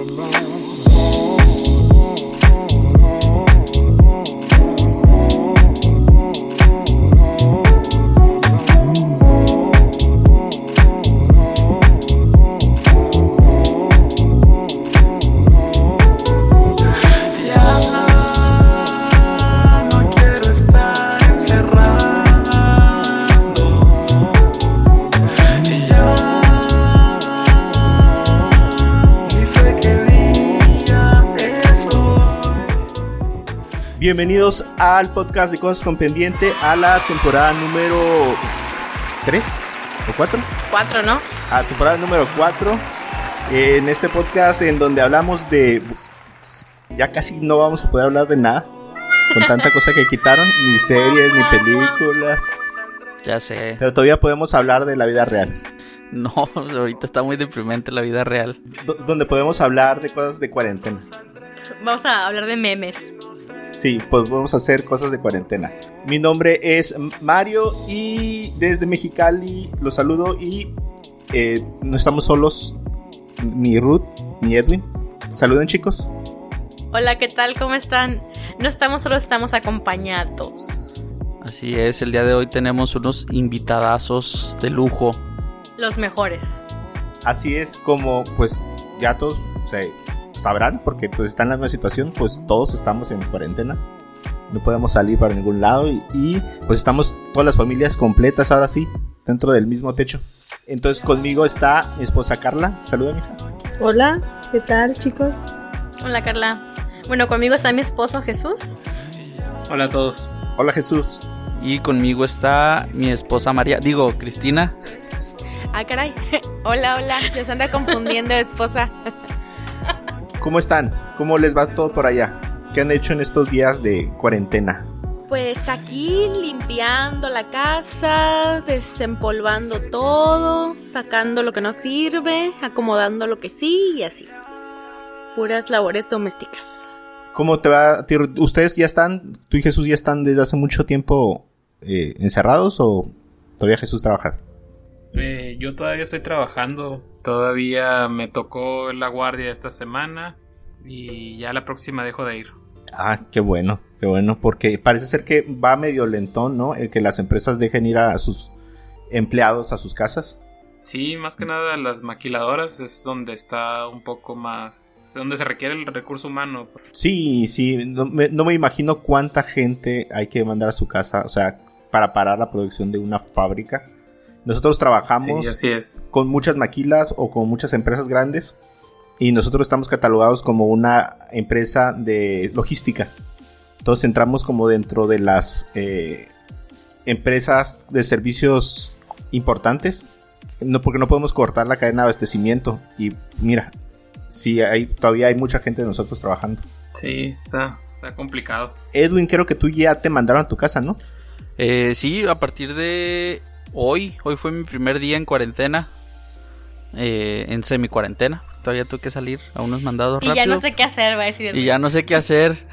alone. Bienvenidos al podcast de Cosas con Pendiente a la temporada número 3 o 4. 4, ¿no? A temporada número 4. En este podcast en donde hablamos de... Ya casi no vamos a poder hablar de nada. Con tanta cosa que quitaron. Ni series, ni películas. Ya sé. Pero todavía podemos hablar de la vida real. No, ahorita está muy deprimente la vida real. D donde podemos hablar de cosas de cuarentena. Vamos a hablar de memes. Sí, pues vamos a hacer cosas de cuarentena. Mi nombre es Mario y desde Mexicali los saludo y eh, no estamos solos, ni Ruth ni Edwin. Saluden chicos. Hola, ¿qué tal? ¿Cómo están? No estamos solos, estamos acompañados. Así es, el día de hoy tenemos unos invitadazos de lujo. Los mejores. Así es como pues ya todos se sabrán, porque pues están en la misma situación, pues todos estamos en cuarentena. No podemos salir para ningún lado y, y, pues estamos todas las familias completas ahora sí, dentro del mismo techo. Entonces conmigo está mi esposa Carla. Saluda, mija. Hola, ¿qué tal, chicos? Hola, Carla. Bueno, conmigo está mi esposo Jesús. Hola a todos. Hola, Jesús. Y conmigo está mi esposa María, digo, Cristina. Ah, caray. hola, hola. Ya se anda confundiendo, esposa. ¿Cómo están? ¿Cómo les va todo por allá? ¿Qué han hecho en estos días de cuarentena? Pues aquí limpiando la casa, desempolvando todo, sacando lo que no sirve, acomodando lo que sí y así. Puras labores domésticas. ¿Cómo te va? ¿Ustedes ya están, tú y Jesús ya están desde hace mucho tiempo eh, encerrados o todavía Jesús trabaja? Eh, yo todavía estoy trabajando, todavía me tocó la guardia esta semana y ya la próxima dejo de ir. Ah, qué bueno, qué bueno, porque parece ser que va medio lentón, ¿no? El que las empresas dejen ir a sus empleados a sus casas. Sí, más que nada las maquiladoras es donde está un poco más, donde se requiere el recurso humano. Sí, sí, no me, no me imagino cuánta gente hay que mandar a su casa, o sea, para parar la producción de una fábrica. Nosotros trabajamos sí, así es. con muchas maquilas o con muchas empresas grandes y nosotros estamos catalogados como una empresa de logística. Entonces entramos como dentro de las eh, empresas de servicios importantes. No, porque no podemos cortar la cadena de abastecimiento. Y mira, sí, hay, todavía hay mucha gente de nosotros trabajando. Sí, está, está complicado. Edwin, creo que tú ya te mandaron a tu casa, ¿no? Eh, sí, a partir de hoy, hoy fue mi primer día en cuarentena, eh, en semi cuarentena. Todavía tuve que salir a unos mandados y rápido. ya no sé qué hacer, va a decir. Y ya no sé qué hacer.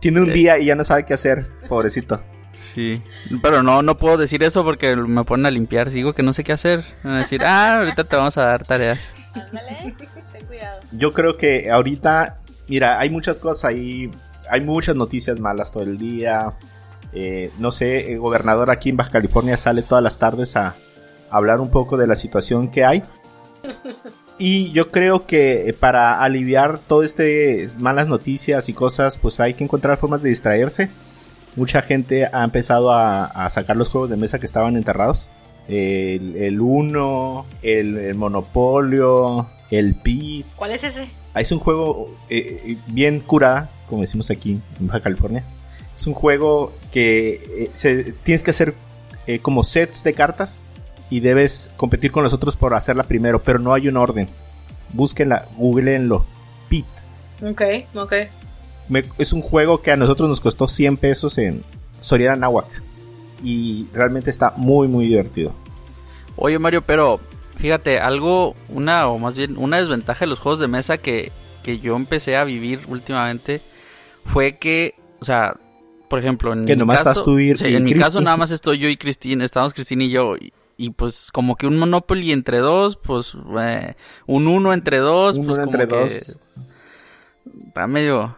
Tiene un día y ya no sabe qué hacer, pobrecito. Sí, pero no, no puedo decir eso porque me ponen a limpiar. Digo que no sé qué hacer. Van a decir, ah, ahorita te vamos a dar tareas. Ándale, ten cuidado. Yo creo que ahorita, mira, hay muchas cosas ahí. Hay muchas noticias malas todo el día. Eh, no sé, el gobernador aquí en Baja California sale todas las tardes a, hablar un poco de la situación que hay. Y yo creo que para aliviar todo este malas noticias y cosas, pues hay que encontrar formas de distraerse. Mucha gente ha empezado a, a sacar los juegos de mesa que estaban enterrados. El, el Uno, el, el Monopolio, el Pi. ¿Cuál es ese? Es un juego eh, bien curada, como decimos aquí en Baja California. Es un juego que eh, se, tienes que hacer eh, como sets de cartas y debes competir con los otros por hacerla primero, pero no hay un orden. Búsquenla, googleenlo. Pit. Ok, ok. Me- es un juego que a nosotros nos costó 100 pesos en Soriana Nahuac. Y realmente está muy, muy divertido. Oye Mario, pero fíjate, algo, una o más bien una desventaja de los juegos de mesa que, que yo empecé a vivir últimamente fue que, o sea, por ejemplo, en Que mi nomás caso, estás tú y- sí, y en mi caso nada más estoy yo y Cristina, estamos Cristina y yo y, y pues como que un Monopoly entre dos, pues eh, un uno entre dos, Uno pues entre como que dos. está medio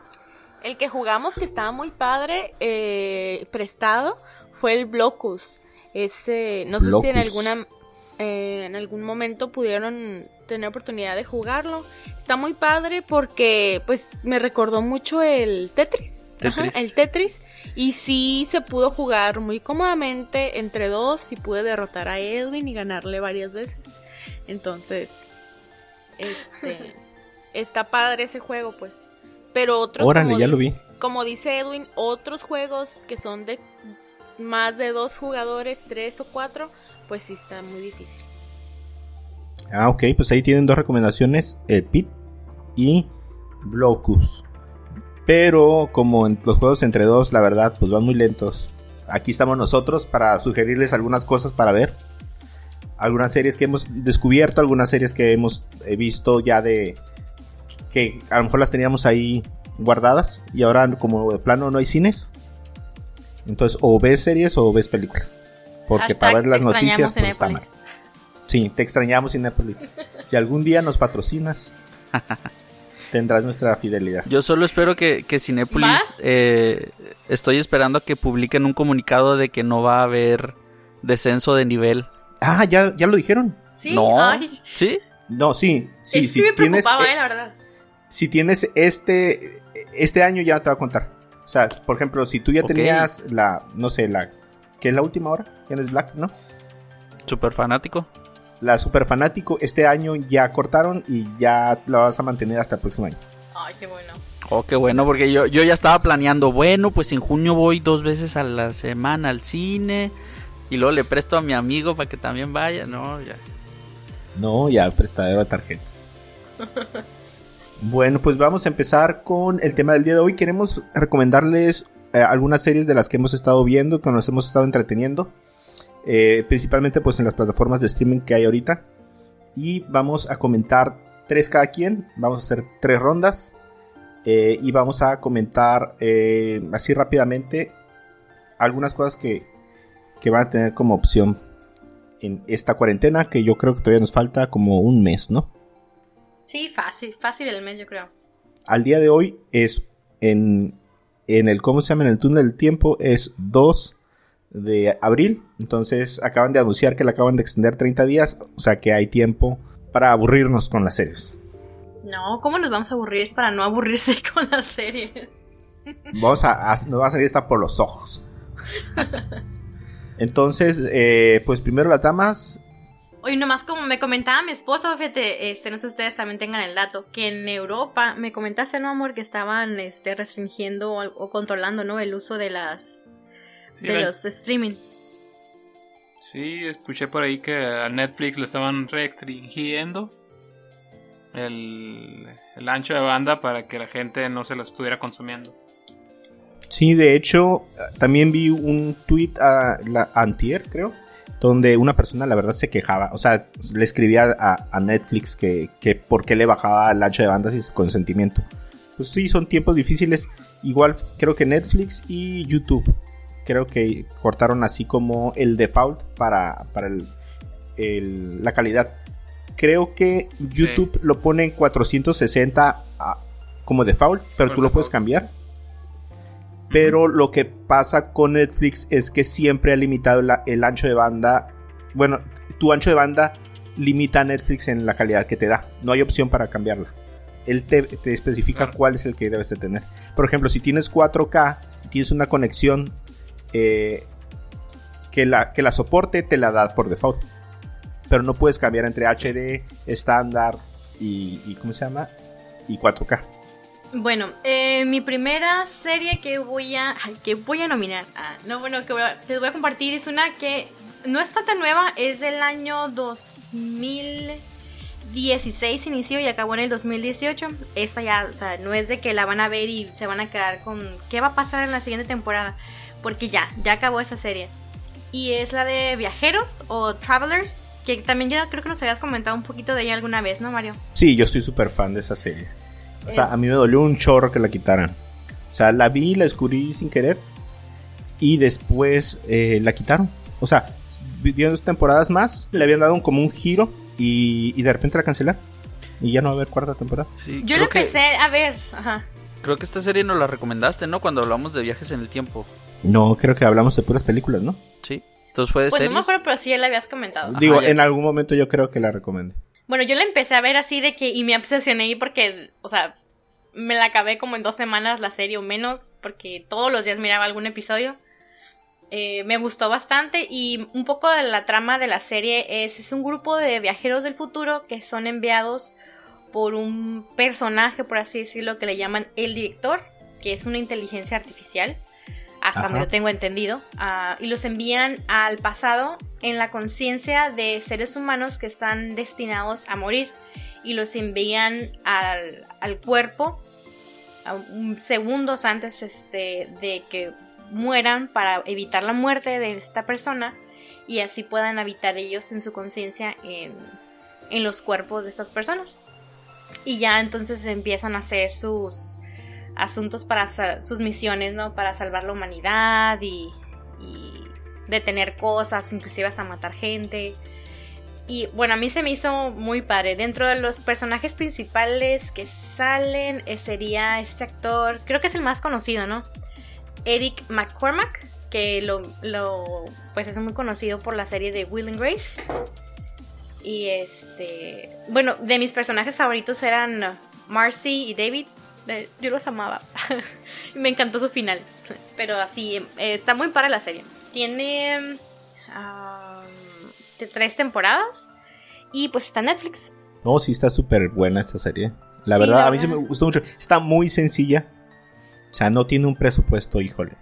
El que jugamos que estaba muy padre, eh, prestado, fue el Blocus. Ese, no sé si en alguna eh, en algún momento pudieron tener oportunidad de jugarlo. Está muy padre porque pues me recordó mucho el Tetris. Ajá, Tetris. el Tetris. Y sí se pudo jugar muy cómodamente entre dos y pude derrotar a Edwin y ganarle varias veces. Entonces, este está padre ese juego, pues. Pero otros Órale, como ya lo dice- vi. Como dice Edwin, otros juegos que son de más de dos jugadores, tres o cuatro, pues sí está muy difícil. Ah, ok, pues ahí tienen dos recomendaciones, el Pit y Blocus. Pero como en los juegos entre dos, la verdad, pues van muy lentos. Aquí estamos nosotros para sugerirles algunas cosas para ver. Algunas series que hemos descubierto, algunas series que hemos eh, visto ya de... que a lo mejor las teníamos ahí guardadas y ahora como de plano no hay cines. Entonces o ves series o ves películas. Porque Hashtag para ver las noticias pues está mal. Sí, te extrañamos Cinépolis. Si algún día nos patrocinas, tendrás nuestra fidelidad. Yo solo espero que, que eh, estoy esperando a que publiquen un comunicado de que no va a haber descenso de nivel. Ah, ya, ya lo dijeron. Sí, no, ay. ¿sí? No, sí, sí, Sí, si me tienes, preocupaba, eh, la verdad. si tienes este, este año ya te va a contar. O sea, por ejemplo, si tú ya tenías la, no sé, la, ¿qué es la última hora? ¿Tienes Black, no? Súper fanático. La Super Fanático, este año ya cortaron y ya la vas a mantener hasta el próximo año. Ay, qué bueno. Oh, qué bueno, porque yo, yo ya estaba planeando, bueno, pues en junio voy dos veces a la semana al cine y luego le presto a mi amigo para que también vaya, no, ya. No, ya prestadero de tarjetas. bueno, pues vamos a empezar con el tema del día de hoy. Queremos recomendarles eh, algunas series de las que hemos estado viendo, que nos hemos estado entreteniendo. Eh, principalmente pues en las plataformas de streaming que hay ahorita. Y vamos a comentar tres cada quien. Vamos a hacer tres rondas. eh, y vamos a comentar eh, así rápidamente algunas cosas que, que van a tener como opción en esta cuarentena, que yo creo que todavía nos falta como un mes, ¿no? Sí, fácil, fácil el mes, yo creo. Al día de hoy es en, en el, ¿cómo se llama? En el túnel del tiempo es 2 de abril, entonces acaban de anunciar que la acaban de extender 30 días, o sea que hay tiempo para aburrirnos con las series. No, ¿cómo nos vamos a aburrir? Es para no aburrirse con las series. Vamos a, a- nos va a salir esta por los ojos. Entonces, eh, pues primero las damas, Oye, nomás como me comentaba mi esposo, fíjate, este, no sé si ustedes también tengan el dato, que en Europa, me comentaste, no amor, que estaban este, restringiendo o, o controlando, ¿no? El uso de las Sí, de la- los streaming. sí, escuché por ahí que a Netflix le estaban restringiendo el, el ancho de banda para que la gente no se lo estuviera consumiendo. Sí, de hecho, también vi un tweet a la antier, creo, donde una persona la verdad se quejaba, o sea, le escribía a, a Netflix que, que por qué le bajaba el ancho de banda sin su consentimiento. Pues sí, son tiempos difíciles. Igual creo que Netflix y YouTube creo que cortaron así como el default para, para el- el- la calidad. Creo que YouTube lo pone en 460 a- como default, pero Por tú lo puedes cambiar. Pero lo que pasa con Netflix es que siempre ha limitado la- el ancho de banda. Bueno, tu ancho de banda limita a Netflix en la calidad que te da. No hay opción para cambiarla. Él te, te especifica Claro. cuál es el que debes de tener. Por ejemplo, si tienes 4K y tienes una conexión eh, que, la, que la soporte, te la da por default. Pero no puedes cambiar entre HD, estándar y, y ¿cómo se llama? Y 4K. Bueno, eh, mi primera serie que voy a que voy a nominar, ah, no bueno que voy les voy a compartir es una que no está tan nueva, es del año 2016 inició y acabó en el 2018. Esta ya, o sea, no es de que la van a ver y se van a quedar con qué va a pasar en la siguiente temporada, porque ya, ya acabó esa serie. Y es la de Viajeros o Travelers, que también ya creo que nos habías comentado un poquito de ella alguna vez, ¿no, Mario? Sí, yo soy súper fan de esa serie. O sea, a mí me dolió un chorro que la quitaran. O sea, la vi, la descubrí sin querer. Y después eh, la quitaron. O sea, dieron dos temporadas más, le habían dado un- como un giro y, y de repente la cancelaron. Y ya no va a haber cuarta temporada. Sí, Yo que- empecé a ver, ajá. Creo que esta serie nos la recomendaste, ¿no? Cuando hablamos de viajes en el tiempo. No, creo que hablamos de puras películas, ¿no? Sí. Entonces fue de Pues no me series. acuerdo, pero sí ya la habías comentado. Digo, ya. en algún momento yo creo que la recomendé. Bueno, yo la empecé a ver así de que, y me obsesioné ahí porque, o sea, me la acabé como en dos semanas la serie o menos, porque todos los días miraba algún episodio. Eh, me gustó bastante y un poco de la trama de la serie es, es un grupo de viajeros del futuro que son enviados por un personaje, por así decirlo, que le llaman el director, que es una inteligencia artificial, hasta donde yo tengo entendido, ah, y los envían al pasado en la conciencia de seres humanos que están destinados a morir y los envían al, al cuerpo segundos antes este, de que mueran para evitar la muerte de esta persona y así puedan habitar ellos en su conciencia en, en los cuerpos de estas personas. Y ya entonces empiezan a hacer sus asuntos para sus misiones, ¿no? Para salvar la humanidad y, y detener cosas, inclusive hasta matar gente. Y bueno, a mí se me hizo muy padre. Dentro de los personajes principales que salen eh, sería este actor, creo que es el más conocido, ¿no? Eric McCormack, que lo, lo pues es muy conocido por la serie de Will and Grace. Y este, bueno, de mis personajes favoritos eran Marcy y David. Yo los amaba. Y me encantó su final. Pero así, eh, está muy para la serie. Tiene um, tres temporadas. Y pues está en Netflix. No, sí está súper buena esta serie. La Sí, verdad, la a mí sí me verdad. gustó mucho. Está muy sencilla. O sea, no tiene un presupuesto, híjole.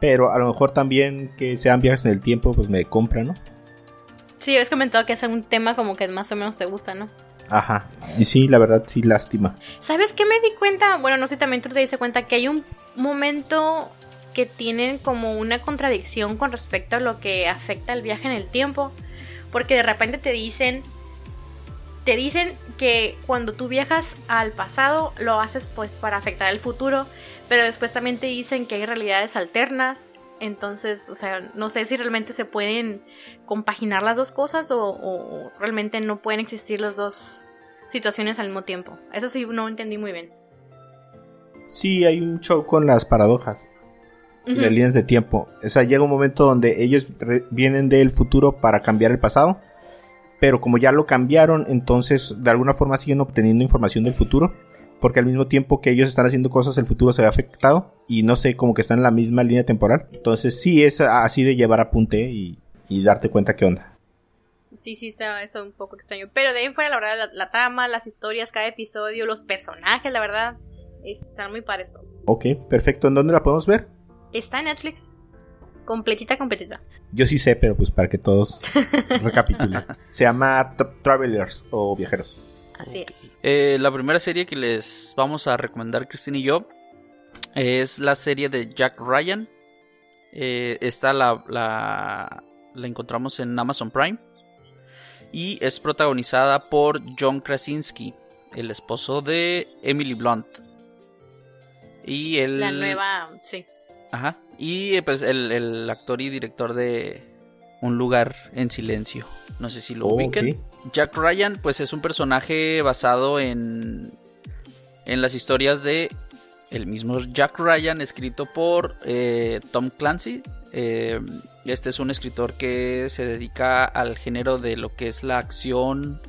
Pero a lo mejor también que sean viajes en el tiempo, pues me compra, ¿no? Sí, habías comentado que es un tema como que más o menos te gusta, ¿no? Ajá. Y sí, la verdad, sí, lástima. ¿Sabes qué me di cuenta? Bueno, no sé, también tú te diste cuenta que hay un momento que tienen como una contradicción con respecto a lo que afecta el viaje en el tiempo. Porque de repente te dicen, te dicen que cuando tú viajas al pasado lo haces pues para afectar el futuro, pero después también te dicen que hay realidades alternas. Entonces, o sea, no sé si realmente se pueden compaginar las dos cosas o, o realmente no pueden existir las dos situaciones al mismo tiempo. Eso sí, no entendí muy bien. Sí, hay un show con las paradojas. y Ujú. las líneas de tiempo. O sea, llega un momento donde ellos vienen del futuro para cambiar el pasado. Pero como ya lo cambiaron, entonces de alguna forma siguen obteniendo información del futuro. Porque al mismo tiempo que ellos están haciendo cosas, el futuro se ve afectado. Y no sé, como que están en la misma línea temporal. Entonces sí es así de llevar apunte y, y darte cuenta qué onda. Sí, sí, está eso un poco extraño. Pero de ahí en fuera, la verdad, la, la trama, las historias, cada episodio, los personajes, la verdad, están muy pares todos. Ok, perfecto. ¿En dónde la podemos ver? Está en Netflix. Completita, completita. Yo sí sé, pero pues para que todos recapitulen. Se llama Tra- Travelers o Viajeros. Así es. Eh, la primera serie que les vamos a recomendar, Cristina y yo, es la serie de Jack Ryan. Eh, esta la, la, la encontramos en Amazon Prime. Y es protagonizada por John Krasinski, el esposo de Emily Blunt. Y el, La nueva, sí. Ajá. Y eh, pues el, el actor y director de Un lugar en silencio. No sé si lo Oh, ubiquen. Jack Ryan, pues es un personaje basado en. en las historias de. El mismo Jack Ryan, escrito por eh, Tom Clancy. Eh, este es un escritor que se dedica al género de lo que es la acción,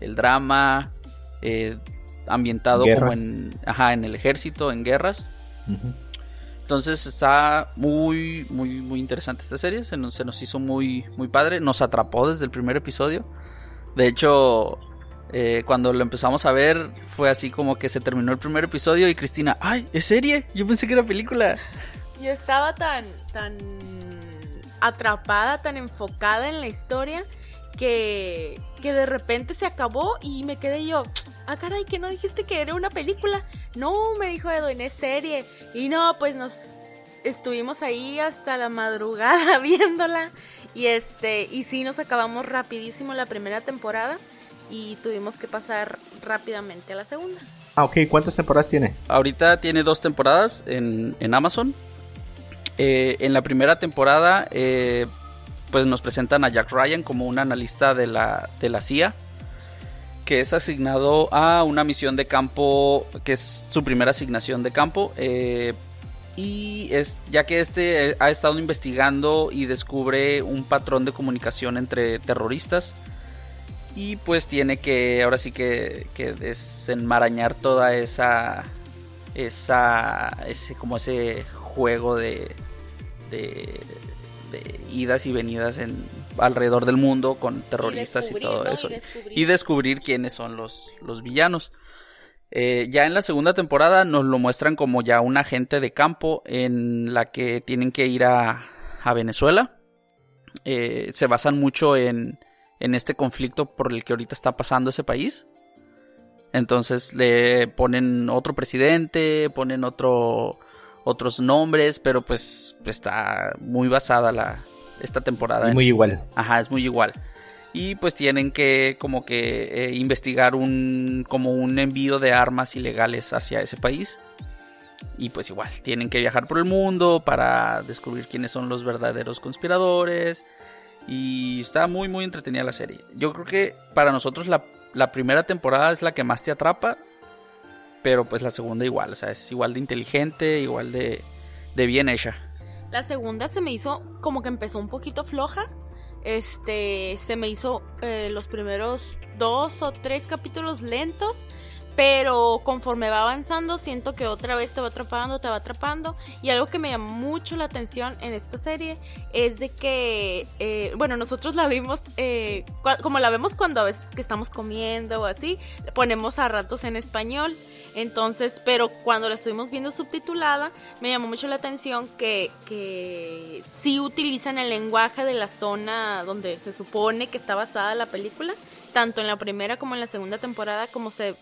el drama, eh, ambientado como en, ajá, en el ejército, en guerras. Entonces está muy, muy, muy interesante esta serie. Se nos, se nos hizo muy, muy padre. Nos atrapó desde el primer episodio. De hecho, eh, cuando lo empezamos a ver, fue así como que se terminó el primer episodio y Cristina, ¡ay! ¿Es serie? Yo pensé que era película. Yo estaba tan, tan atrapada, tan enfocada en la historia que, que de repente se acabó y me quedé yo, ah caray, que no dijiste que era una película. No, me dijo Edwin, es serie. Y no, pues nos estuvimos ahí hasta la madrugada viéndola. Y este, y sí nos acabamos rapidísimo la primera temporada y tuvimos que pasar rápidamente a la segunda. Ah, ok. ¿Cuántas temporadas tiene? Ahorita tiene dos temporadas en, en Amazon. Eh, en la primera temporada eh, pues nos presentan a Jack Ryan como un analista de la, de la CIA que es asignado a una misión de campo, que es su primera asignación de campo. Eh, y es ya que este ha estado investigando y descubre un patrón de comunicación entre terroristas y pues tiene que ahora sí que, que desenmarañar toda esa esa ese como ese juego de, de, de idas y venidas en alrededor del mundo con terroristas y, todo eso. Y descubrir. quiénes son los, los villanos. Eh, ya en la segunda temporada nos lo muestran como ya un agente de campo en la que tienen que ir a, a Venezuela. Eh, se basan mucho en, en este conflicto por el que ahorita está pasando ese país. Entonces le ponen otro presidente, ponen otro, otros nombres, pero pues está muy basada la, esta temporada. Es muy igual. Ajá, es muy igual. Y pues tienen que como que eh, investigar un como un envío de armas ilegales hacia ese país. Y pues igual, tienen que viajar por el mundo para descubrir quiénes son los verdaderos conspiradores. Y está muy muy entretenida la serie. Yo creo que para nosotros la, la primera temporada es la que más te atrapa. Pero pues la segunda igual, o sea, es igual de inteligente, igual de, de bien hecha. La segunda se me hizo como que empezó un poquito floja. Este, se me hizo eh, los primeros dos o tres capítulos lentos. Pero conforme va avanzando, siento que otra vez te va atrapando, te va atrapando. Y algo que me llamó mucho la atención en esta serie es de que, eh, bueno, nosotros la vimos, eh, como la vemos cuando a veces que estamos comiendo o así, ponemos a ratos en español. Entonces, pero cuando la estuvimos viendo subtitulada, me llamó mucho la atención que, que sí utilizan el lenguaje de la zona donde se supone que está basada la película, tanto en la primera como en la segunda temporada, como se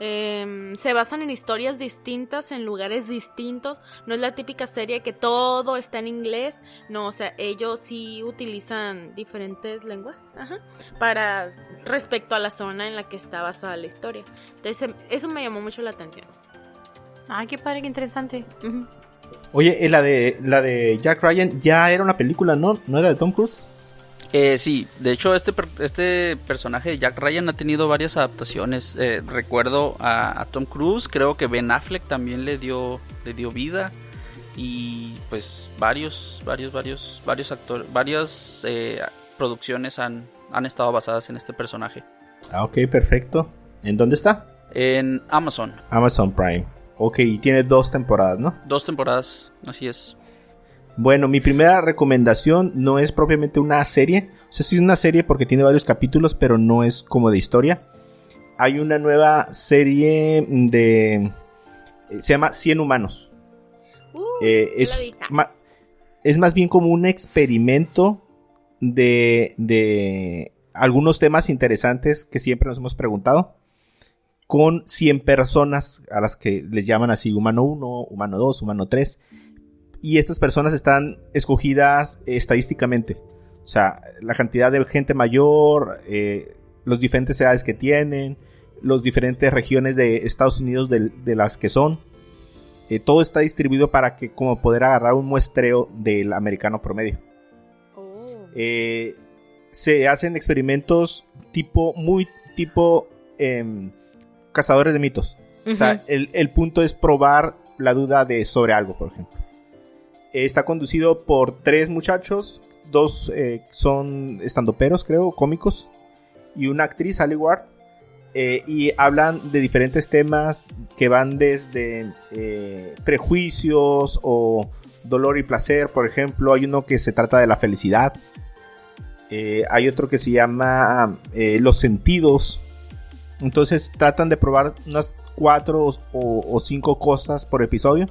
Em, se basan en historias distintas, en lugares distintos. No es la típica serie que todo está en inglés. No, o sea, ellos sí utilizan diferentes lenguajes para respecto a la zona en la que está basada la historia. Entonces, em, eso me llamó mucho la atención. Ay, qué padre, qué interesante. Oye, la de la de Jack Ryan ya era una película, ¿no? ¿No era de Tom Cruise? Eh, sí, de hecho este, este personaje de Jack Ryan ha tenido varias adaptaciones. Eh, recuerdo a, Tom Cruise, creo que Ben Affleck también le dio, le dio vida. Y pues varios, varios, varios, varios actores, varias eh, producciones han, han estado basadas en este personaje. Ah, ok, perfecto. ¿En dónde está? En Amazon. Amazon Prime. Ok, y tiene dos temporadas, ¿no? Dos temporadas, así es. Bueno, mi primera recomendación no es propiamente una serie. O sea, sí es una serie porque tiene varios capítulos, pero no es como de historia. Hay una nueva serie de... Se llama 100 Humanos. Uh, eh, es, es más bien como un experimento de, de algunos temas interesantes que siempre nos hemos preguntado con 100 personas a las que les llaman así humano 1, humano 2, humano 3 y estas personas están escogidas estadísticamente. O sea, la cantidad de gente mayor, eh, los diferentes edades que tienen, las diferentes regiones de Estados Unidos de, las que son. Eh, todo está distribuido para que como poder agarrar un muestreo del americano promedio. Oh. Eh, se hacen experimentos tipo, muy tipo em, cazadores de mitos. O sea, el, el punto es probar la duda de sobre algo, por ejemplo. Está conducido por tres muchachos, dos eh, son estandoperos, creo, cómicos, y una actriz, Ali Ward. Eh, y hablan de diferentes temas que van desde eh, prejuicios o dolor y placer, por ejemplo. Hay uno que se trata de la felicidad. hay otro que se llama los sentidos. Entonces tratan de probar unas cuatro o cinco cosas por episodio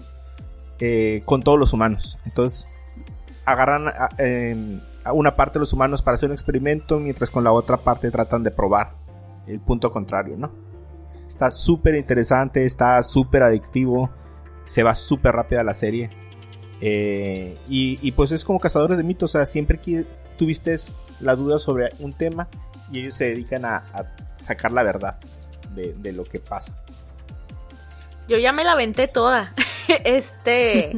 eh, con todos los humanos. Entonces agarran em, a, una parte de los humanos para hacer un experimento, mientras con la otra parte tratan de probar el punto contrario, ¿no? Está súper interesante, está súper adictivo, se va súper rápida la serie. Eh, y, pues es como cazadores de mitos, o sea, siempre que tuviste la duda sobre un tema y ellos se dedican a, sacar la verdad de, de lo que pasa. Yo ya me la venté toda. este,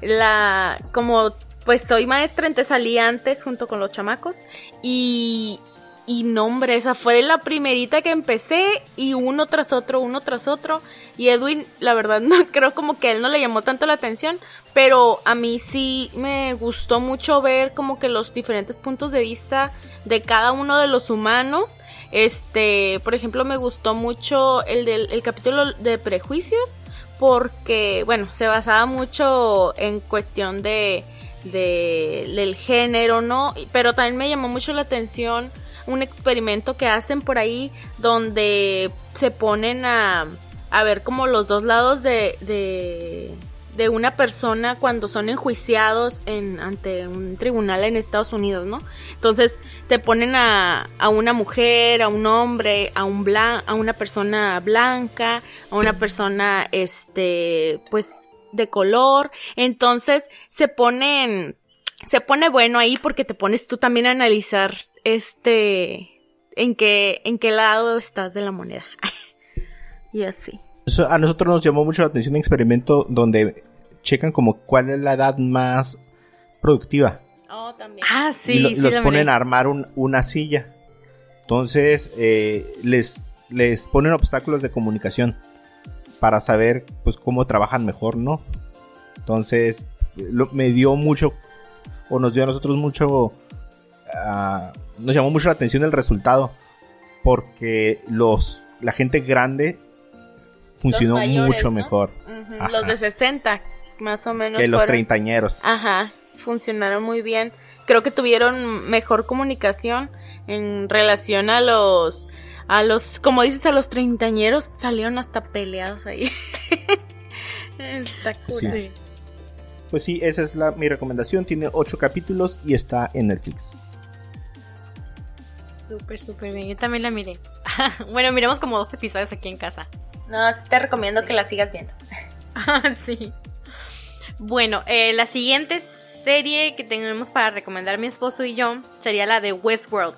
la, como pues soy maestra, entonces salí antes junto con los chamacos y, y no, hombre, esa fue la primerita que empecé y uno tras otro, uno tras otro. Y Edwin, la verdad, no creo como que a él no le llamó tanto la atención, pero a mí sí me gustó mucho ver como que los diferentes puntos de vista de cada uno de los humanos. Este, por ejemplo, me gustó mucho el del el capítulo de prejuicios porque, bueno, se basaba mucho en cuestión de, de del género, ¿no? Pero también me llamó mucho la atención un experimento que hacen por ahí donde se ponen a, a ver como los dos lados de, de una persona cuando son enjuiciados en, ante un tribunal en Estados Unidos, ¿no? Entonces te ponen a, a una mujer, a un hombre, a un blan, a una persona blanca, a una persona este pues de color, entonces se ponen se pone bueno ahí porque te pones tú también a analizar este en qué en qué lado estás de la moneda. y así. A nosotros nos llamó mucho la atención un experimento donde checan como cuál es la edad más productiva. Oh, también. Ah, sí. y lo- sí los lo ponen miré. a armar un- una silla. Entonces eh, les, les ponen obstáculos de comunicación para saber pues cómo trabajan mejor, ¿no? Entonces lo- me dio mucho o nos dio a nosotros mucho ah, nos llamó mucho la atención el resultado porque los la gente grande funcionó mayores, mucho ¿no? mejor. Los de 60, más o menos. que los fueron- treintañeros. Ajá, funcionaron muy bien. Creo que tuvieron mejor comunicación en relación a los, a los, como dices, a los treintañeros, salieron hasta peleados ahí. Está cool. Sí. Pues sí, esa es la, mi recomendación. Tiene ocho capítulos y está en Netflix. Súper, súper bien. Yo también la miré. bueno, miremos como dos episodios aquí en casa. No, sí te recomiendo que la sigas viendo. sí. Bueno, eh, la siguiente serie que tenemos para recomendar mi esposo y yo sería la de Westworld.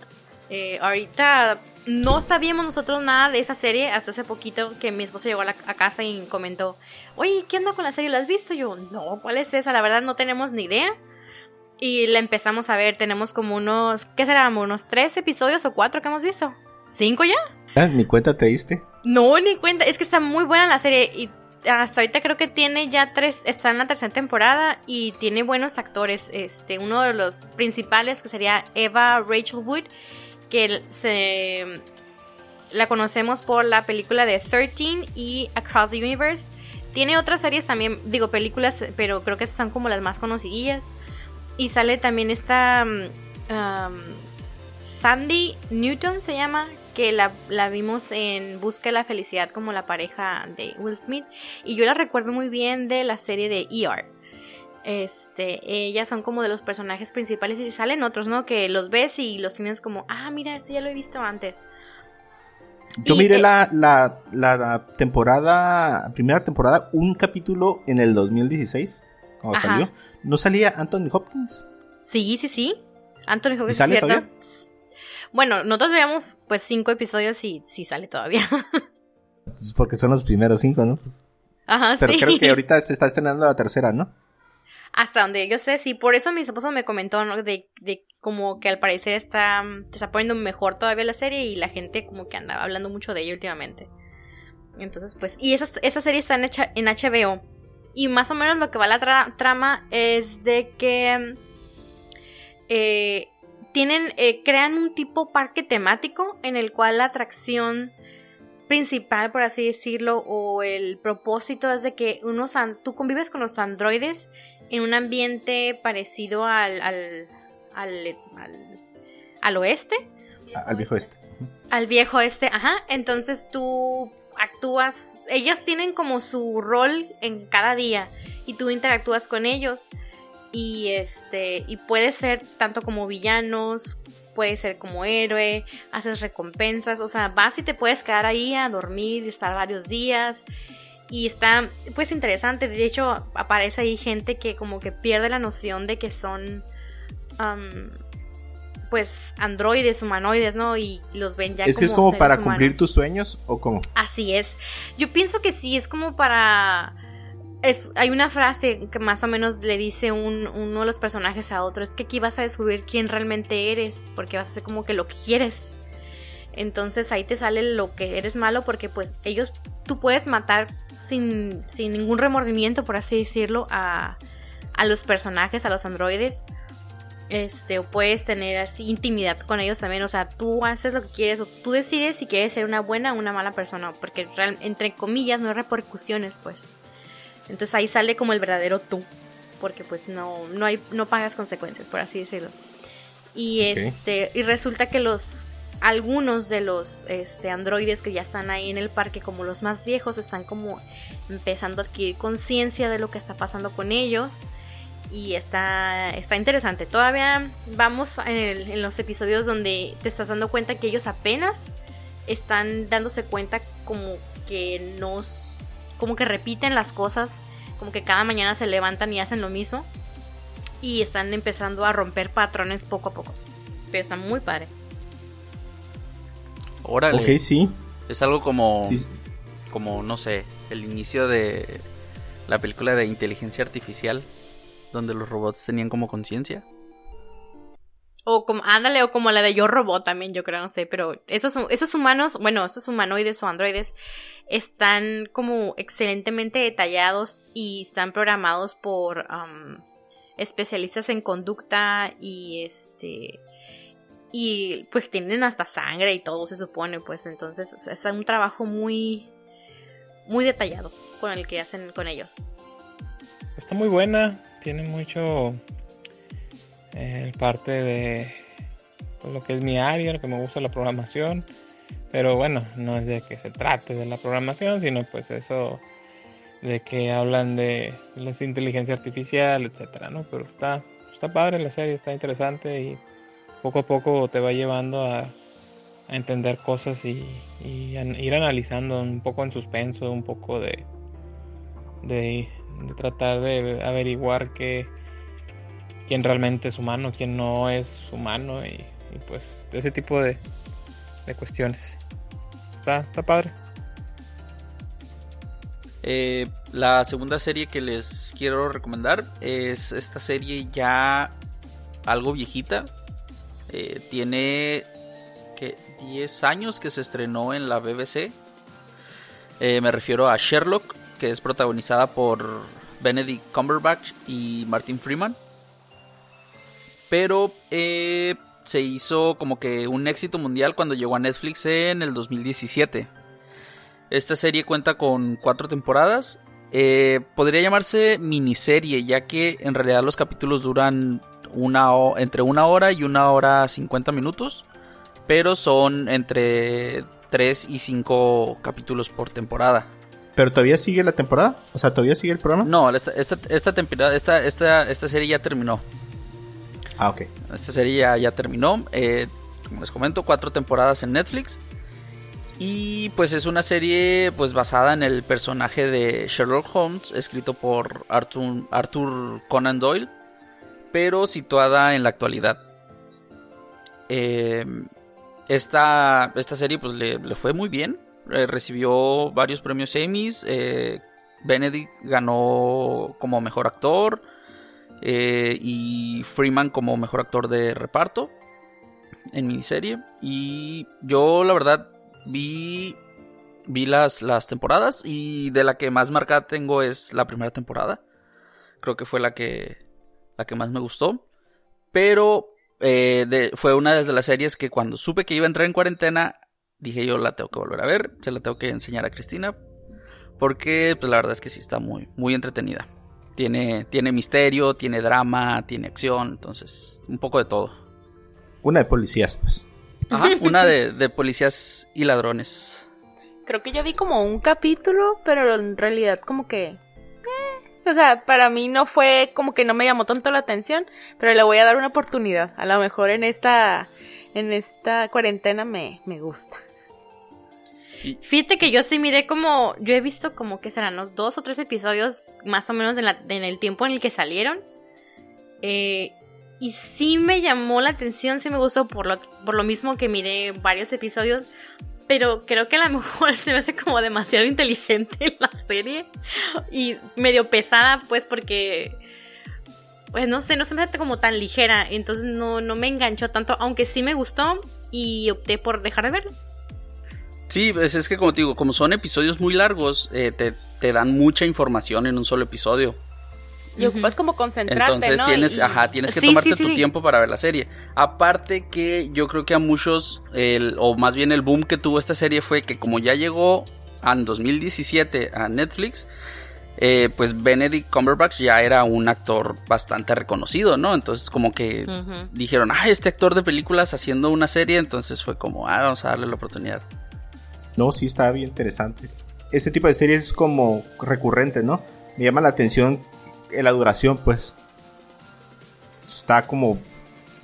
Eh, ahorita no sabíamos nosotros nada de esa serie hasta hace poquito que mi esposo llegó a, casa y comentó, oye, ¿qué onda con la serie? ¿La has visto? Yo, no, ¿cuál es esa? La verdad no tenemos ni idea. Y la empezamos a ver, tenemos como unos, ¿qué serán? Unos tres episodios o cuatro que hemos visto. ¿Cinco ya? Ah, Ni cuenta te diste. No, ni cuenta. Es que está muy buena la serie. Y hasta ahorita creo que tiene ya tres. Está en la tercera temporada. Y tiene buenos actores. Este, uno de los principales que sería Eva Rachel Wood. Que se. La conocemos por la película de 13 y Across the Universe. Tiene otras series también, digo películas, pero creo que esas son como las más conocidillas. Y sale también esta. mm, Sandy Newton se llama, que la, la vimos en Busca de la Felicidad como la pareja de Will Smith. Y yo la recuerdo muy bien de la serie de ER. Este, ellas son como de los personajes principales y salen otros, ¿no? Que los ves y los tienes como, ah, mira, este ya lo he visto antes. Yo Y, miré la, la, la temporada, primera temporada, un capítulo en el 2016, cuando Ajá. salió. ¿No salía Anthony Hopkins? Sí, sí, sí. Anthony Hopkins, sale ¿cierto? todavía? Bueno, nosotros veíamos pues cinco episodios y sí sale todavía. Pues porque son los primeros cinco, ¿no? Pues- Ajá, pero sí. creo que ahorita se está estrenando la tercera, ¿no? Hasta donde yo sé, sí. Por eso mi esposo me comentó, ¿no? De, de como que al parecer está, se está poniendo mejor todavía la serie y la gente como que anda hablando mucho de ella últimamente. Entonces, pues, y esa, esa serie está en, HBO. Y más o menos lo que va la tra- trama es de que eh, tienen, eh, crean un tipo parque temático en el cual la atracción principal, por así decirlo, o el propósito es de que unos tú convives con los androides en un ambiente parecido al, al, al, al, al oeste, A- Al viejo este. al viejo este, ajá. Entonces tú actúas, ellas tienen como su rol en cada día y tú interactúas con ellos y este y puede ser tanto como villanos, puede ser como héroe, haces recompensas, o sea, vas y te puedes quedar ahí a dormir y estar varios días. Y está pues interesante, de hecho aparece ahí gente que como que pierde la noción de que son am, pues androides, humanoides, ¿no? Y los ven ya es que es como como para cumplir tus sueños o como. Así es. Yo pienso que sí, es como para es, hay una frase que más o menos le dice un, uno de los personajes a otro, es que aquí vas a descubrir quién realmente eres, porque vas a hacer como que lo que quieres. Entonces ahí te sale lo que eres malo porque pues ellos, tú puedes matar sin, sin ningún remordimiento, por así decirlo, a, a los personajes, a los androides. Este, o puedes tener así intimidad con ellos también. O sea, tú haces lo que quieres, o tú decides si quieres ser una buena o una mala persona. Porque entre comillas no hay repercusiones, pues. Entonces ahí sale como el verdadero tú. Porque pues no, no hay, no pagas consecuencias, por así decirlo. Y este, y resulta que los algunos de los este, androides que ya están ahí en el parque, como los más viejos, están como empezando a adquirir conciencia de lo que está pasando con ellos. Y está, está interesante. Todavía vamos en, en, los episodios donde te estás dando cuenta que ellos apenas están dándose cuenta como que nos... como que repiten las cosas. Como que cada mañana se levantan y hacen lo mismo. Y están empezando a romper patrones poco a poco. Pero está muy padre. Órale. Ok, sí. Es algo como. Sí. Como, no sé, el inicio de la película de inteligencia artificial, donde los robots tenían como conciencia. O como, ándale, o como la de Yo Robot también, yo creo, no sé, pero esos, esos humanos, bueno, esos humanoides o androides están como excelentemente detallados y están programados por especialistas en conducta y este y pues tienen hasta sangre y todo se supone pues entonces es un trabajo muy muy detallado con el que hacen con ellos. Está muy buena tiene mucho eh, parte de pues, lo que es mi área lo que me gusta la programación. Pero bueno no es de que se trate de la programación sino pues eso de que hablan de la inteligencia artificial etcétera no pero está está padre la serie está interesante y poco a poco te va llevando a, entender cosas y, ir analizando un poco en suspenso, un poco de, de, tratar de averiguar que, quién realmente es humano, quién no es humano y, pues ese tipo de, de cuestiones. Está, está padre. Eh, la segunda serie que les quiero recomendar es esta serie ya algo viejita, eh, tiene que 10 años que se estrenó en la BBC. Eh, me refiero a Sherlock, que es protagonizada por Benedict Cumberbatch y Martin Freeman. Pero eh, se hizo como que un éxito mundial cuando llegó a Netflix en el 2017. Esta serie cuenta con cuatro temporadas. podría llamarse miniserie, ya que en realidad los capítulos duran una entre una hora y una hora 50 minutos, pero son entre 3 y 5 capítulos por temporada. ¿Pero todavía sigue la temporada? O sea, ¿todavía sigue el programa? No, esta, esta, temporada, esta, esta, esta serie ya terminó. Ah, ok. Esta serie ya, terminó. Eh, como les comento, cuatro temporadas en Netflix. Y pues es una serie pues basada en el personaje de Sherlock Holmes, escrito por Arthur, Arthur Conan Doyle pero situada en la actualidad. Eh, esta, esta, serie pues le, fue muy bien, eh, recibió varios premios Emmys, Benedict ganó como mejor actor y Freeman como mejor actor de reparto en miniserie y yo la verdad vi vi las, las temporadas y de la que más marcada tengo es la primera temporada. Creo que fue la que la que más me gustó. Pero eh, fue una de las series que cuando supe que iba a entrar en cuarentena, dije yo la tengo que volver a ver, se la tengo que enseñar a Cristina. Porque pues, la verdad es que sí está muy, muy entretenida. Tiene, tiene misterio, tiene drama, tiene acción, entonces un poco de todo. Una de policías, pues. Ajá, una de, de policías y ladrones. Creo que yo vi como un capítulo, pero en realidad como que o sea, para mí no fue como que no me llamó tanto la atención, pero le voy a dar una oportunidad. A lo mejor en esta, en esta cuarentena me, me gusta. Fíjate que yo sí miré como, yo he visto como que serán los dos o tres episodios más o menos en, el tiempo en el que salieron. Eh, y sí me llamó la atención, sí me gustó por lo, por lo mismo que miré varios episodios, pero creo que a lo mejor se me hace como demasiado inteligente la, serie. Y medio pesada, pues, porque. Pues no sé, no se me hace como tan ligera. Entonces no, no me enganchó tanto. Aunque sí me gustó. Y opté por dejar de verlo. Sí, pues es que como te digo, como son episodios muy largos, eh, te, te dan mucha información en un solo episodio. Y ocupas como concentrarte, Entonces ¿no? tienes, Y- ajá, tienes que Sí, tomarte sí, tu tiempo para ver la serie. Aparte que yo creo que a muchos, el, o más bien el boom que tuvo esta serie fue que como ya llegó en 2017 a Netflix, eh, pues Benedict Cumberbatch ya era un actor bastante reconocido, ¿no? Entonces como que dijeron, ah, este actor de películas haciendo una serie, entonces fue como, ah, vamos a darle la oportunidad. No, sí, está bien interesante. Este tipo de series es como recurrente, ¿no? Me llama la atención en la duración, pues. Está como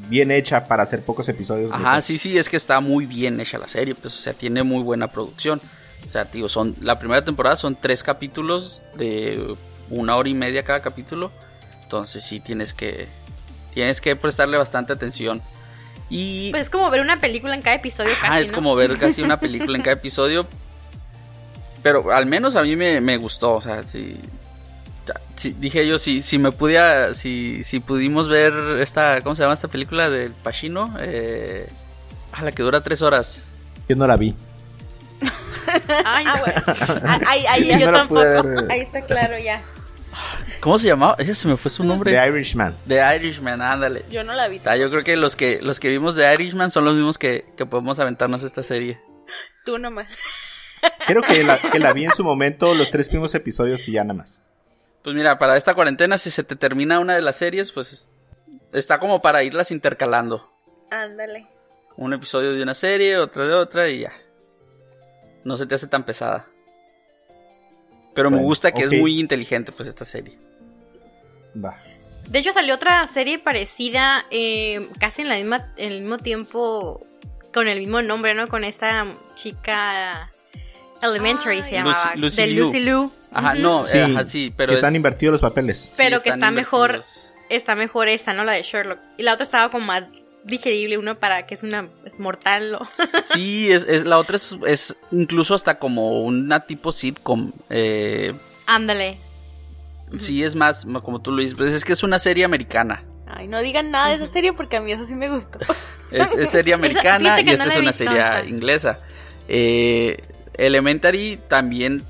bien hecha para hacer pocos episodios. Ajá, sí, sí, es que está muy bien hecha la serie, pues, o sea, tiene muy buena producción. O sea, tío, son, la primera temporada son tres capítulos de una hora y media cada capítulo. Entonces sí tienes que, tienes que prestarle bastante atención. Y Pues es como ver una película en cada episodio. casi, es ¿no? como ver casi una película en cada episodio. Pero al menos a mí me, me gustó, o sea, sí. dije yo, si, si me pudiera, si, si pudimos ver esta, ¿cómo se llama esta película del Pacino? Eh, ah, la que dura tres horas. Yo no la vi. Ay, Ah, bueno. Ah, Ahí, ahí, Yo no tampoco. Ahí está claro ya. ¿Cómo se llamaba? Ella se me fue su nombre. The Irishman. The Irishman, ándale. Yo no la vi. Ah, yo creo que los que los que vimos The Irishman son los mismos que, que podemos aventarnos esta serie. Tú nomás. Creo que la, que la vi en su momento, los tres primeros episodios y ya nada más. Pues mira, para esta cuarentena, si se te termina una de las series, pues está como para irlas intercalando. Ándale. Un episodio de una serie, otro de otra y ya. No se te hace tan pesada. Pero me gusta que es muy inteligente, pues, esta serie. Va. De hecho, salió otra serie parecida, eh, casi en la misma, en el mismo tiempo, con el mismo nombre, ¿no? Con esta chica Elementary se llamaba. Lucy- Lucy de. Lucy Liu. Ajá, no, Sí, ajá, sí, pero que están es- invertidos los papeles. Pero sí, que está mejor, está mejor esta, ¿no? La de Sherlock. Y la otra estaba como más digerible, uno para que es una es mortal. o- Sí, es, es- la otra es, es incluso hasta como una tipo sitcom. Eh, Ándale. Sí, es más, como tú lo dices, pues es que es una serie americana. Ay, no digan nada de esa serie porque a mí eso sí me gustó. Es, es serie americana y esta no es una visto, serie inglesa. Eh, Elementary también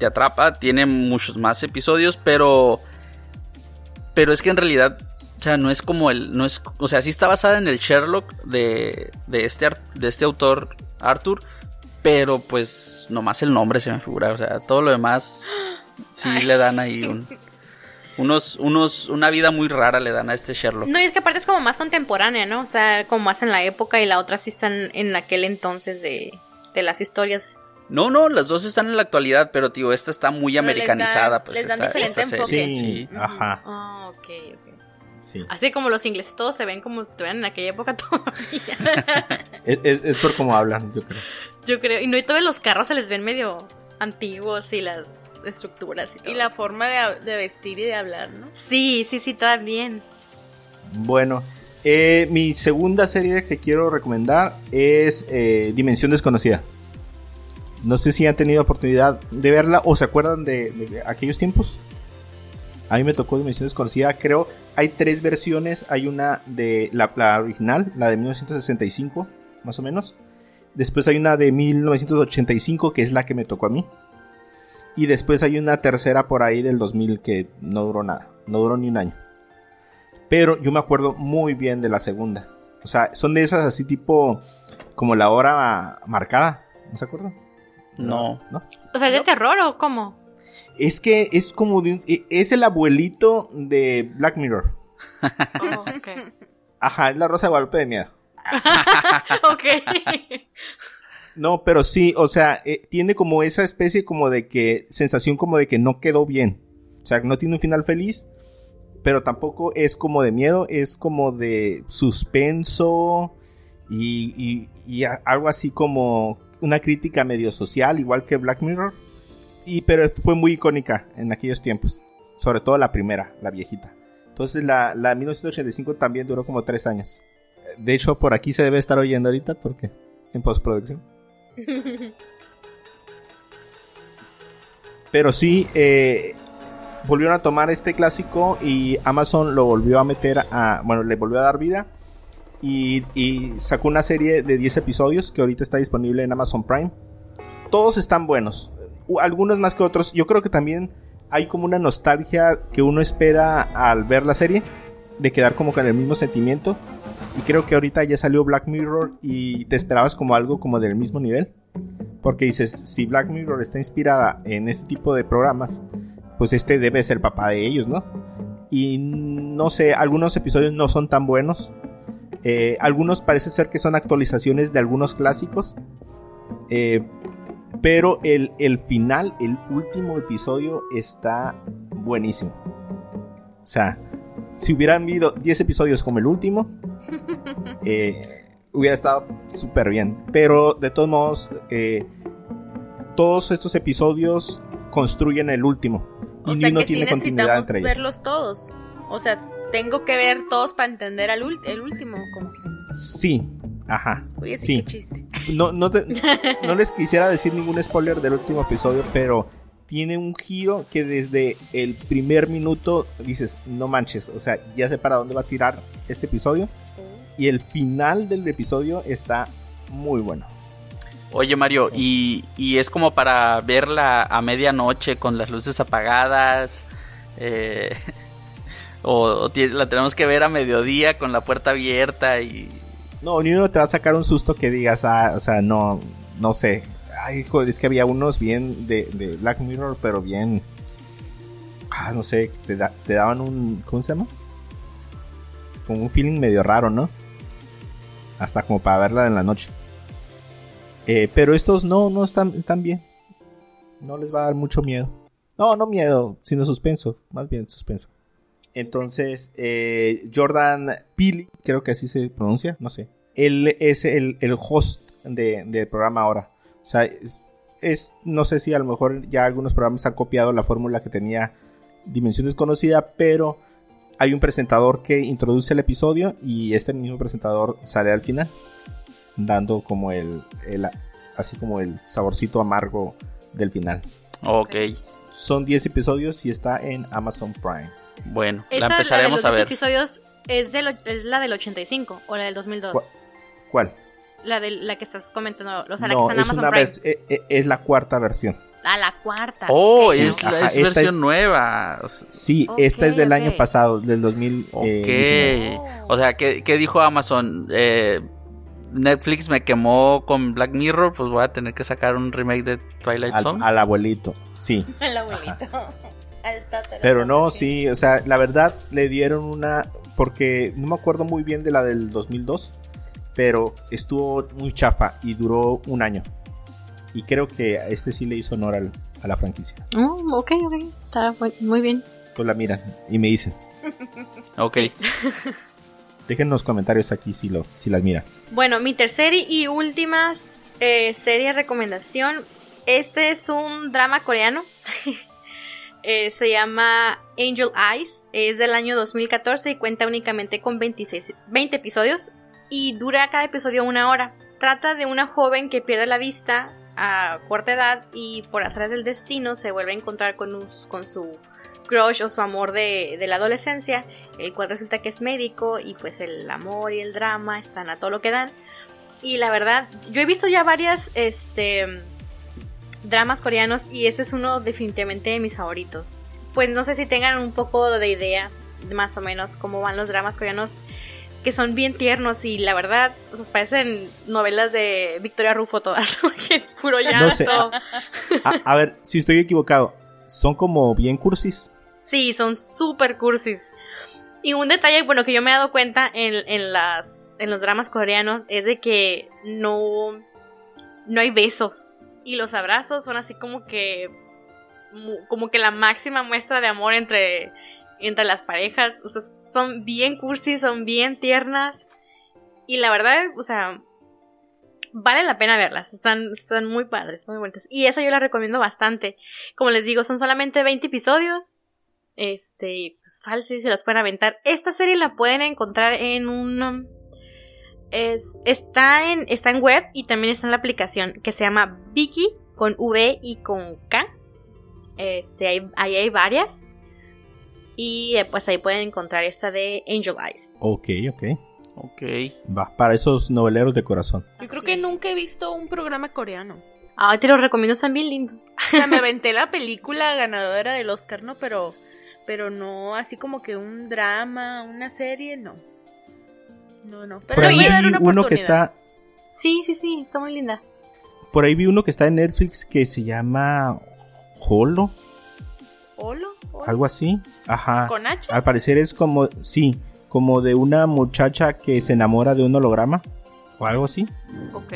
te atrapa, tiene muchos más episodios, pero pero es que en realidad, o sea, no es como el, no es, o sea, sí está basada en el Sherlock de, de este de este autor Arthur, pero pues nomás el nombre se me figura, o sea, todo lo demás sí le dan ahí un- unos unos una vida muy rara le dan a este Sherlock. No, y es que aparte es como más contemporánea, ¿no? O sea, como más en la época y la otra sí están en aquel entonces de, de las historias. No, no, las dos están en la actualidad, pero tío, esta está muy Pero les americanizada, dan- pues les dan esta, diferente esta enfoque. serie. Sí, Sí. ajá. Ah, ok, ok. Sí. Así como los ingleses todos se ven como si estuvieran en aquella época todavía. Es, es- es por cómo hablan, yo creo. Yo creo. Y no, y todos los carros se les ven medio antiguos y las estructuras y todo. Y la forma de, de vestir y de hablar, ¿no? Sí, sí, sí, todas bien. Bueno, eh, mi segunda serie que quiero recomendar es eh, Dimensión Desconocida. No sé si han tenido oportunidad de verla o se acuerdan de, de aquellos tiempos. A mí me tocó Dimensión Desconocida, creo. Hay tres versiones. Hay una de la, la original, la de 1965, más o menos. Después hay una de 1985, que es la que me tocó a mí. Y después hay una tercera por ahí del 2000 que no duró nada. No duró ni un año. Pero yo me acuerdo muy bien de la segunda. O sea, son de esas así tipo como la hora marcada. ¿No se acuerdan? No. ¿No? O sea, ¿es de terror o cómo? Es que es como de un- e- es el abuelito de Black Mirror. Oh, ok. Ajá, es la Rosa de Guadalupe de miedo. ok. No, pero sí, o sea, eh, tiene como esa especie como de que sensación como de que no quedó bien. O sea, no tiene un final feliz, pero tampoco es como de miedo, es como de suspenso y, algo así como una crítica medio social, igual que Black Mirror. Y pero fue muy icónica en aquellos tiempos, sobre todo la primera, la viejita. Entonces la, la 1985 también duró como tres años. De hecho, por aquí se debe estar oyendo ahorita porque en postproducción. Pero sí, eh, volvieron a tomar este clásico y Amazon lo volvió a meter a. Bueno, le volvió a dar vida. Y, y sacó una serie de 10 episodios que ahorita está disponible en Amazon Prime. Todos están buenos. Algunos más que otros. Yo creo que también hay como una nostalgia que uno espera al ver la serie. De quedar como con el mismo sentimiento. Y creo que ahorita ya salió Black Mirror y te esperabas como algo como del mismo nivel. Porque dices, si Black Mirror está inspirada en este tipo de programas, pues este debe ser papá de ellos, ¿no? Y no sé, algunos episodios no son tan buenos. Eh, algunos parece ser que son actualizaciones de algunos clásicos. Eh, pero el, el final, el último episodio está buenísimo. O sea, si hubieran habido 10 episodios como el último, eh, hubiera estado súper bien. Pero de todos modos, eh, todos estos episodios construyen el último. Y O sea uno que sí tiene continuidad necesitamos entre ellos. verlos todos. O sea, tengo que ver todos para entender al el último. Como que, Sí, ajá. oye, sí, Sí. qué chiste. No, no, te- no les quisiera decir ningún spoiler del último episodio, pero tiene un giro que desde el primer minuto dices, no manches, o sea, ya sé para dónde va a tirar este episodio. Y el final del episodio está muy bueno. Oye Mario, y, y es como para verla a medianoche con las luces apagadas. eh, o o la tenemos que ver a mediodía con la puerta abierta y... No, ni uno te va a sacar un susto que digas, ah, o sea, no, no sé. Ay, joder, es que había unos bien de, Black Mirror, pero bien. Ah, no sé, te daban un. ¿Cómo se llama? Como un feeling medio raro, ¿no? Hasta como para verla en la noche. Eh, pero estos no, no están, están bien. No les va a dar mucho miedo. No, no miedo, sino suspenso. Más bien suspenso. Entonces, eh, Jordan Peele, creo que así se pronuncia, no sé. Él es el, el host de- del programa ahora. O sea, es, es- no sé si a lo mejor ya algunos programas han copiado la fórmula que tenía Dimensión Desconocida, pero hay un presentador que introduce el episodio y este mismo presentador sale al final, dando como el, el así como el saborcito amargo del final. Ok, Son 10 episodios y está en Amazon Prime. bueno, Esa, la empezaremos de a los ver. episodios es, del es la del 85 o la del 2002. ¿Cuál? La de la que estás comentando, o sea, la que está en es, Amazon una Prime. vers- eh, eh, es la cuarta versión. A la cuarta. Oh, Sí, es, la- es esta versión es- nueva. o sea, Sí, esta es del año pasado, del 2000. Ok. eh, O sea, ¿qué, qué dijo Amazon? Eh, Netflix me quemó con Black Mirror, pues voy a tener que sacar un remake de Twilight al, Zone. al abuelito, sí. Abuelito. Al tatara- Pero no, sí, o sea, la verdad le dieron una. Porque no me acuerdo muy bien de la del 2002, pero estuvo muy chafa y duró un año. Y creo que a este sí le hizo honor al- a la franquicia. Oh, ok, ok. Está muy bien. Pues la miran y me dicen. Ok. Dejen en los comentarios aquí si, lo, si las miran. Bueno, mi tercera y última eh, serie de recomendación. Este es un drama coreano. Eh, se llama Angel Eyes. Es del año 2014 y cuenta únicamente con 26, 20 episodios. Y dura cada episodio una hora. Trata de una joven que pierde la vista a corta edad y por atrás del destino se vuelve a encontrar con, su crush o su amor de, la adolescencia, el cual resulta que es médico y pues el amor y el drama están a todo lo que dan. Y la verdad, yo he visto ya varias este dramas coreanos y este es uno definitivamente de mis favoritos. Pues no sé si tengan un poco de idea de más o menos cómo van los dramas coreanos que son bien tiernos y la verdad, o sea, parecen novelas de Victoria Rufo todas, porque puro llanto. No sé. A, a ver, si estoy equivocado, son como bien cursis. Sí, son súper cursis. Y un detalle, bueno, que yo me he dado cuenta en, en las, en los dramas coreanos es de que no, no hay besos. Y los abrazos son así como que, como que la máxima muestra de amor entre, entre las parejas. O sea, son bien cursis, son bien tiernas. Y la verdad, o sea, vale la pena verlas. Están, están muy padres, están muy bonitas. Y esa yo la recomiendo bastante. Como les digo, son solamente 20 episodios. Este, pues fácil, se los pueden aventar. Esta serie la pueden encontrar en un. Es, está, en, está en web y también está en la aplicación que se llama Viki con V y con K. Este, ahí hay varias. Y eh, pues ahí pueden encontrar esta de Angel Eyes. Ok, ok. Ok. Va, para esos noveleros de corazón. Yo creo que nunca he visto un programa coreano. Ah, te los recomiendo, están bien lindos. O sea, me aventé la película ganadora del Oscar, ¿no? Pero, pero no así como que un drama, una serie, no. No, no. Pero Por ahí voy a dar vi una uno que está. Sí, sí, sí, está muy linda. Por ahí vi uno que está en Netflix que se llama Holo, Algo así. Ajá. ¿Con H? Al parecer es como, sí, como de una muchacha que se enamora de un holograma o algo así. Ok.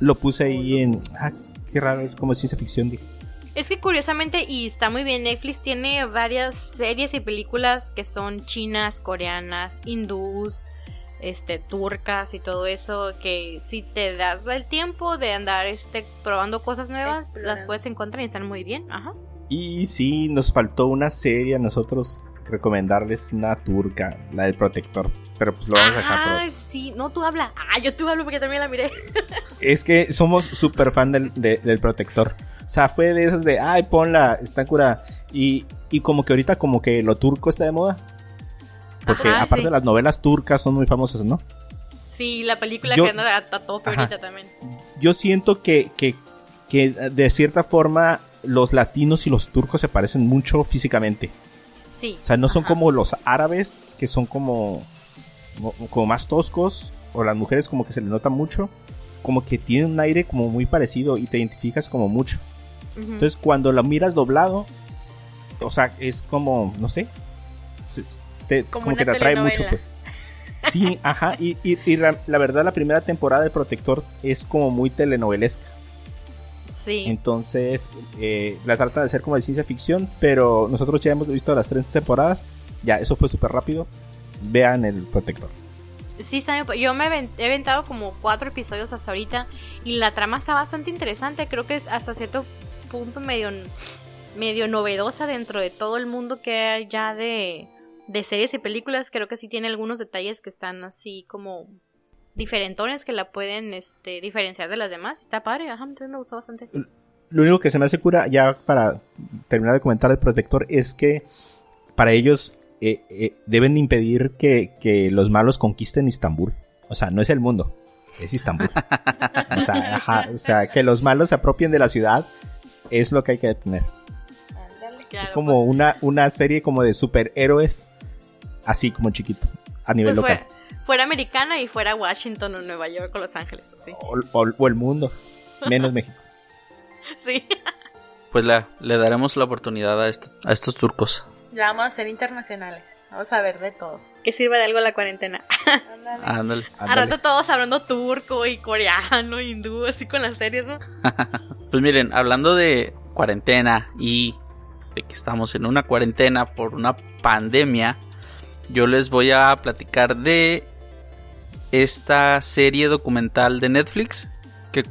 Lo puse ahí en. Ah, qué raro, es como ciencia ficción. dije. Es que curiosamente, y está muy bien, Netflix tiene varias series y películas que son chinas, coreanas, hindús, este, turcas y todo eso, que si te das el tiempo de andar este, probando cosas nuevas, Explorando. las puedes encontrar y están muy bien. Ajá. Y sí, nos faltó una serie a nosotros recomendarles una turca, la del protector. Pero pues lo vamos a dejar por Ah, sí, no, tú habla. Ah, yo tú hablo porque también la miré. Es que somos súper fan del, de- del protector. O sea, fue de esas de, ay, ponla, está curada. Y, y como que ahorita como que lo turco está de moda. Porque Ajá, aparte sí. las novelas turcas son muy famosas, ¿no? Sí, la película Yo- que anda a, a tope ahorita también. Yo siento que, que, que de cierta forma los latinos y los turcos se parecen mucho físicamente. Sí. O sea, no son Ajá. como los árabes, que son como, como- más toscos, o las mujeres como que se les nota mucho, como que tienen un aire como muy parecido y te identificas como mucho. Entonces, cuando la miras doblado, o sea, es como, no sé, te- Como que te atrae telenovela. mucho, pues. Sí, ajá, y, y- y la, la verdad, la primera temporada de Protector es como muy telenovelesca. Sí. Entonces, eh, la tratan de hacer como de ciencia ficción, pero nosotros ya hemos visto las tres temporadas. Ya, eso fue súper rápido. Vean el Protector. Sí. Yo me he aventado como cuatro episodios hasta ahorita y la trama está bastante interesante. Creo que es hasta cierto punto medio, medio novedosa dentro de todo el mundo que hay ya de, de series y películas. Creo que sí tiene algunos detalles que están así como diferentones que la pueden este, diferenciar de las demás. Está padre, ajá, me gustó bastante. Lo único que se me hace cura, ya para terminar de comentar el Protector, es que para ellos eh, eh, deben impedir que, que los malos conquisten Istambul. O sea, no es el mundo, es Istambul. o, sea, ajá, o sea, que los malos se apropien de la ciudad es lo que hay que detener. Claro, es como una, una serie como de superhéroes, así como chiquito, a nivel pues, local. Fuera, americana y fuera Washington o Nueva York o Los Ángeles, así. O, o- o el mundo, menos México. Sí. Pues la- le daremos la oportunidad a, esto- a estos turcos. Ya vamos a ser internacionales. Vamos a ver de todo. Que sirva de algo la cuarentena. Ándale. A Ándale. rato todos hablando turco y coreano, hindú, así con las series, ¿no? Pues miren, hablando de cuarentena y de que estamos en una cuarentena por una pandemia, yo les voy a platicar de esta serie documental de Netflix que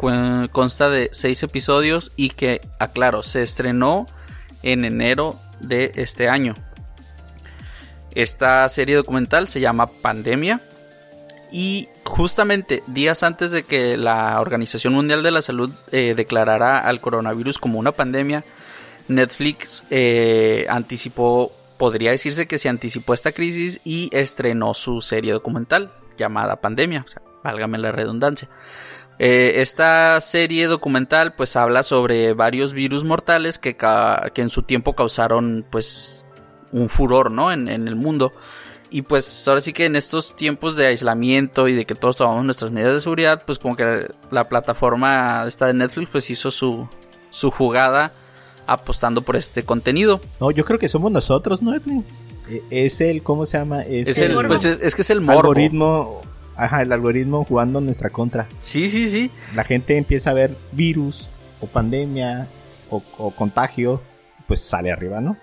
consta de seis episodios y que, aclaro, se estrenó en enero de este año. Esta serie documental se llama Pandemia y justamente días antes de que la Organización Mundial de la Salud eh, declarara al coronavirus como una pandemia, Netflix eh, anticipó, podría decirse que se anticipó esta crisis y estrenó su serie documental llamada Pandemia, o sea, válgame la redundancia. Eh, esta serie documental pues habla sobre varios virus mortales que, que en su tiempo causaron pues un furor, ¿no? En, en el mundo. Y pues ahora sí que en estos tiempos de aislamiento y de que todos tomamos nuestras medidas de seguridad, pues como que la plataforma esta de Netflix pues hizo su, su jugada apostando por este contenido. No, yo creo que somos nosotros, ¿no, Edwin? Eh, Es el, ¿cómo se llama? Es, Es el el, pues es, es que es el morbo. algoritmo. Ajá, el algoritmo jugando en nuestra contra. Sí, sí, sí. La gente empieza a ver virus o pandemia o, o contagio, pues sale arriba, ¿no?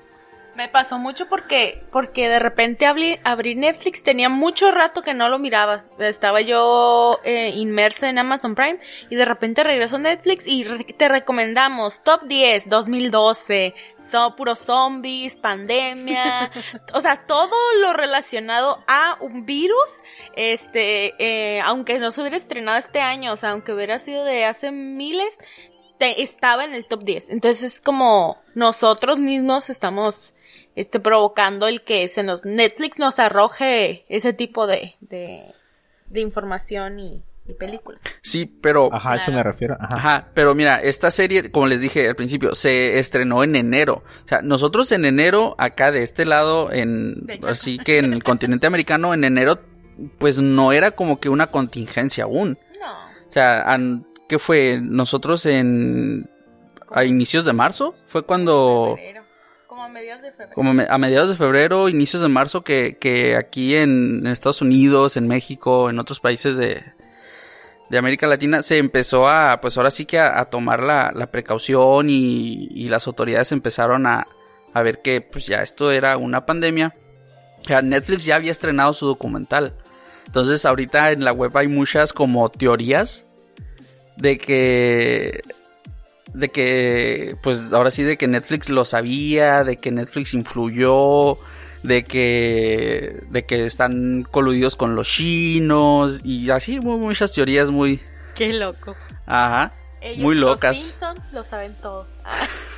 Me pasó mucho porque, porque de repente abrí, abrí Netflix, tenía mucho rato que no lo miraba. Estaba yo eh, inmersa en Amazon Prime y de repente regreso a Netflix y re- te recomendamos Top 10 2012, son puros zombies, pandemia, o sea, todo lo relacionado a un virus, este, eh, aunque no se hubiera estrenado este año, o sea, aunque hubiera sido de hace miles, te- estaba en el top 10. Entonces es como nosotros mismos estamos este, provocando el que se nos, Netflix nos arroje ese tipo de, de, de información y, y películas. Sí, pero... Ajá, eso me refiero. Ajá. Ajá, pero mira, esta serie, como les dije al principio, se estrenó en enero. O sea, nosotros en enero, acá de este lado, en así que en el continente americano, en enero, pues no era como que una contingencia aún. No. O sea, an- ¿qué fue? Nosotros en a inicios de marzo fue cuando Febrero. Mediados de febrero. como a mediados de febrero, inicios de marzo que, que aquí en, Estados Unidos, en México, en otros países de, de América Latina se empezó a, pues ahora sí que a, tomar la, la precaución y, y las autoridades empezaron a, a ver que pues ya esto era una pandemia. Netflix ya había estrenado su documental. Entonces ahorita en la web hay muchas como teorías de que de que pues ahora sí de que Netflix lo sabía, de que Netflix influyó, de que de que están coludidos con los chinos y así mu- muchas teorías muy Qué loco. ajá, Ellos, muy locas. Los Simpsons lo saben todo. Ah,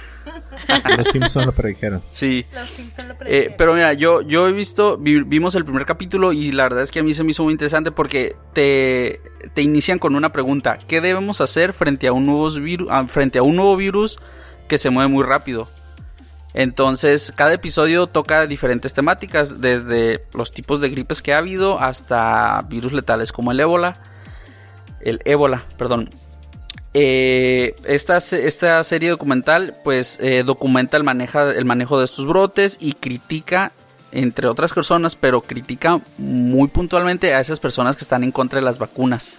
Los Simpsons lo predijeron. Sí. los Simpsons lo Eh, predijeron. pero mira, yo, yo he visto, vi- vimos el primer capítulo y la verdad es que a mí se me hizo muy interesante porque te, te inician con una pregunta. ¿Qué debemos hacer frente a un nuevo virus, frente a un nuevo virus que se mueve muy rápido? Entonces, cada episodio toca diferentes temáticas, desde los tipos de gripes que ha habido hasta virus letales como el ébola. El ébola, perdón. Eh, esta, esta serie documental pues eh, documenta el, maneja, el manejo de estos brotes y critica, entre otras personas, pero critica muy puntualmente a esas personas que están en contra de las vacunas.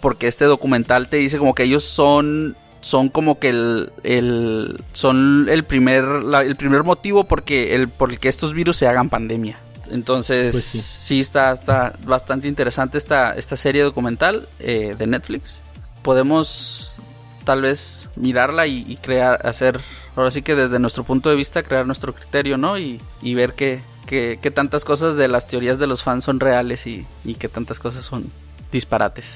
Porque este documental te dice como que ellos son, son como que el, el- son el primer, la- el primer motivo porque el, por el que estos virus se hagan pandemia. Entonces, Pues sí. sí, está, está bastante interesante esta, esta serie documental eh, de Netflix. Podemos tal vez mirarla y, crear, hacer, ahora sí que desde nuestro punto de vista, crear nuestro criterio, ¿no? Y, y ver qué, qué, qué tantas cosas de las teorías de los fans son reales y, y qué tantas cosas son disparates.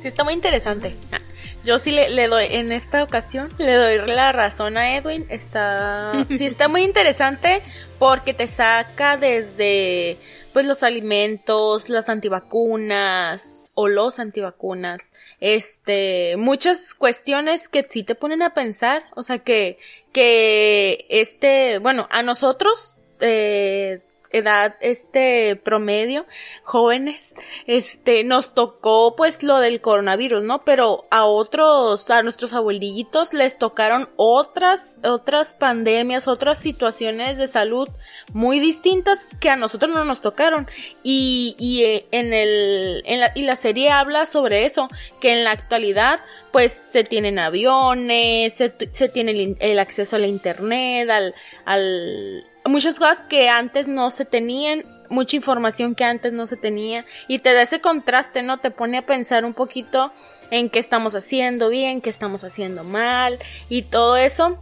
Sí, está muy interesante. Ah, Yo sí le, le doy, en esta ocasión, le doy la razón a Edwin. Está, sí, está muy interesante porque te saca desde, pues, los alimentos, las antivacunas o los antivacunas, este, muchas cuestiones que sí te ponen a pensar, o sea, que, que, este, bueno, a nosotros, eh, edad este promedio jóvenes este nos tocó pues lo del coronavirus no pero a otros a nuestros abuelitos les tocaron otras otras pandemias otras situaciones de salud muy distintas que a nosotros no nos tocaron. Y, y eh, en el en la, y la serie habla sobre eso que en la actualidad pues se tienen aviones se, se tiene el, el acceso a la internet al al muchas cosas que antes no se tenían, mucha información que antes no se tenía y te da ese contraste, ¿no? Te pone a pensar un poquito en qué estamos haciendo bien, qué estamos haciendo mal y todo eso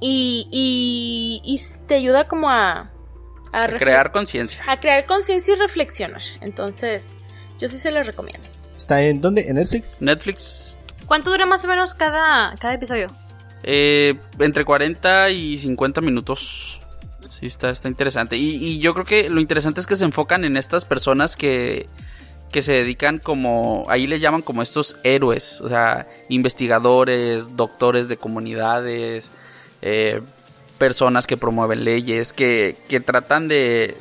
y, y, y te ayuda como a, a, Crear conciencia. a crear conciencia y reflexionar. Entonces, yo sí se lo recomiendo. ¿Está en dónde? ¿En Netflix? Netflix, ¿Cuánto dura más o menos cada, cada episodio? eh, entre 40 y 50 minutos. Sí, está, está interesante. Y, y yo creo que lo interesante es que se enfocan en estas personas que, que se dedican como, ahí les llaman como estos héroes, o sea, investigadores, doctores de comunidades, eh, personas que promueven leyes, que, que tratan de,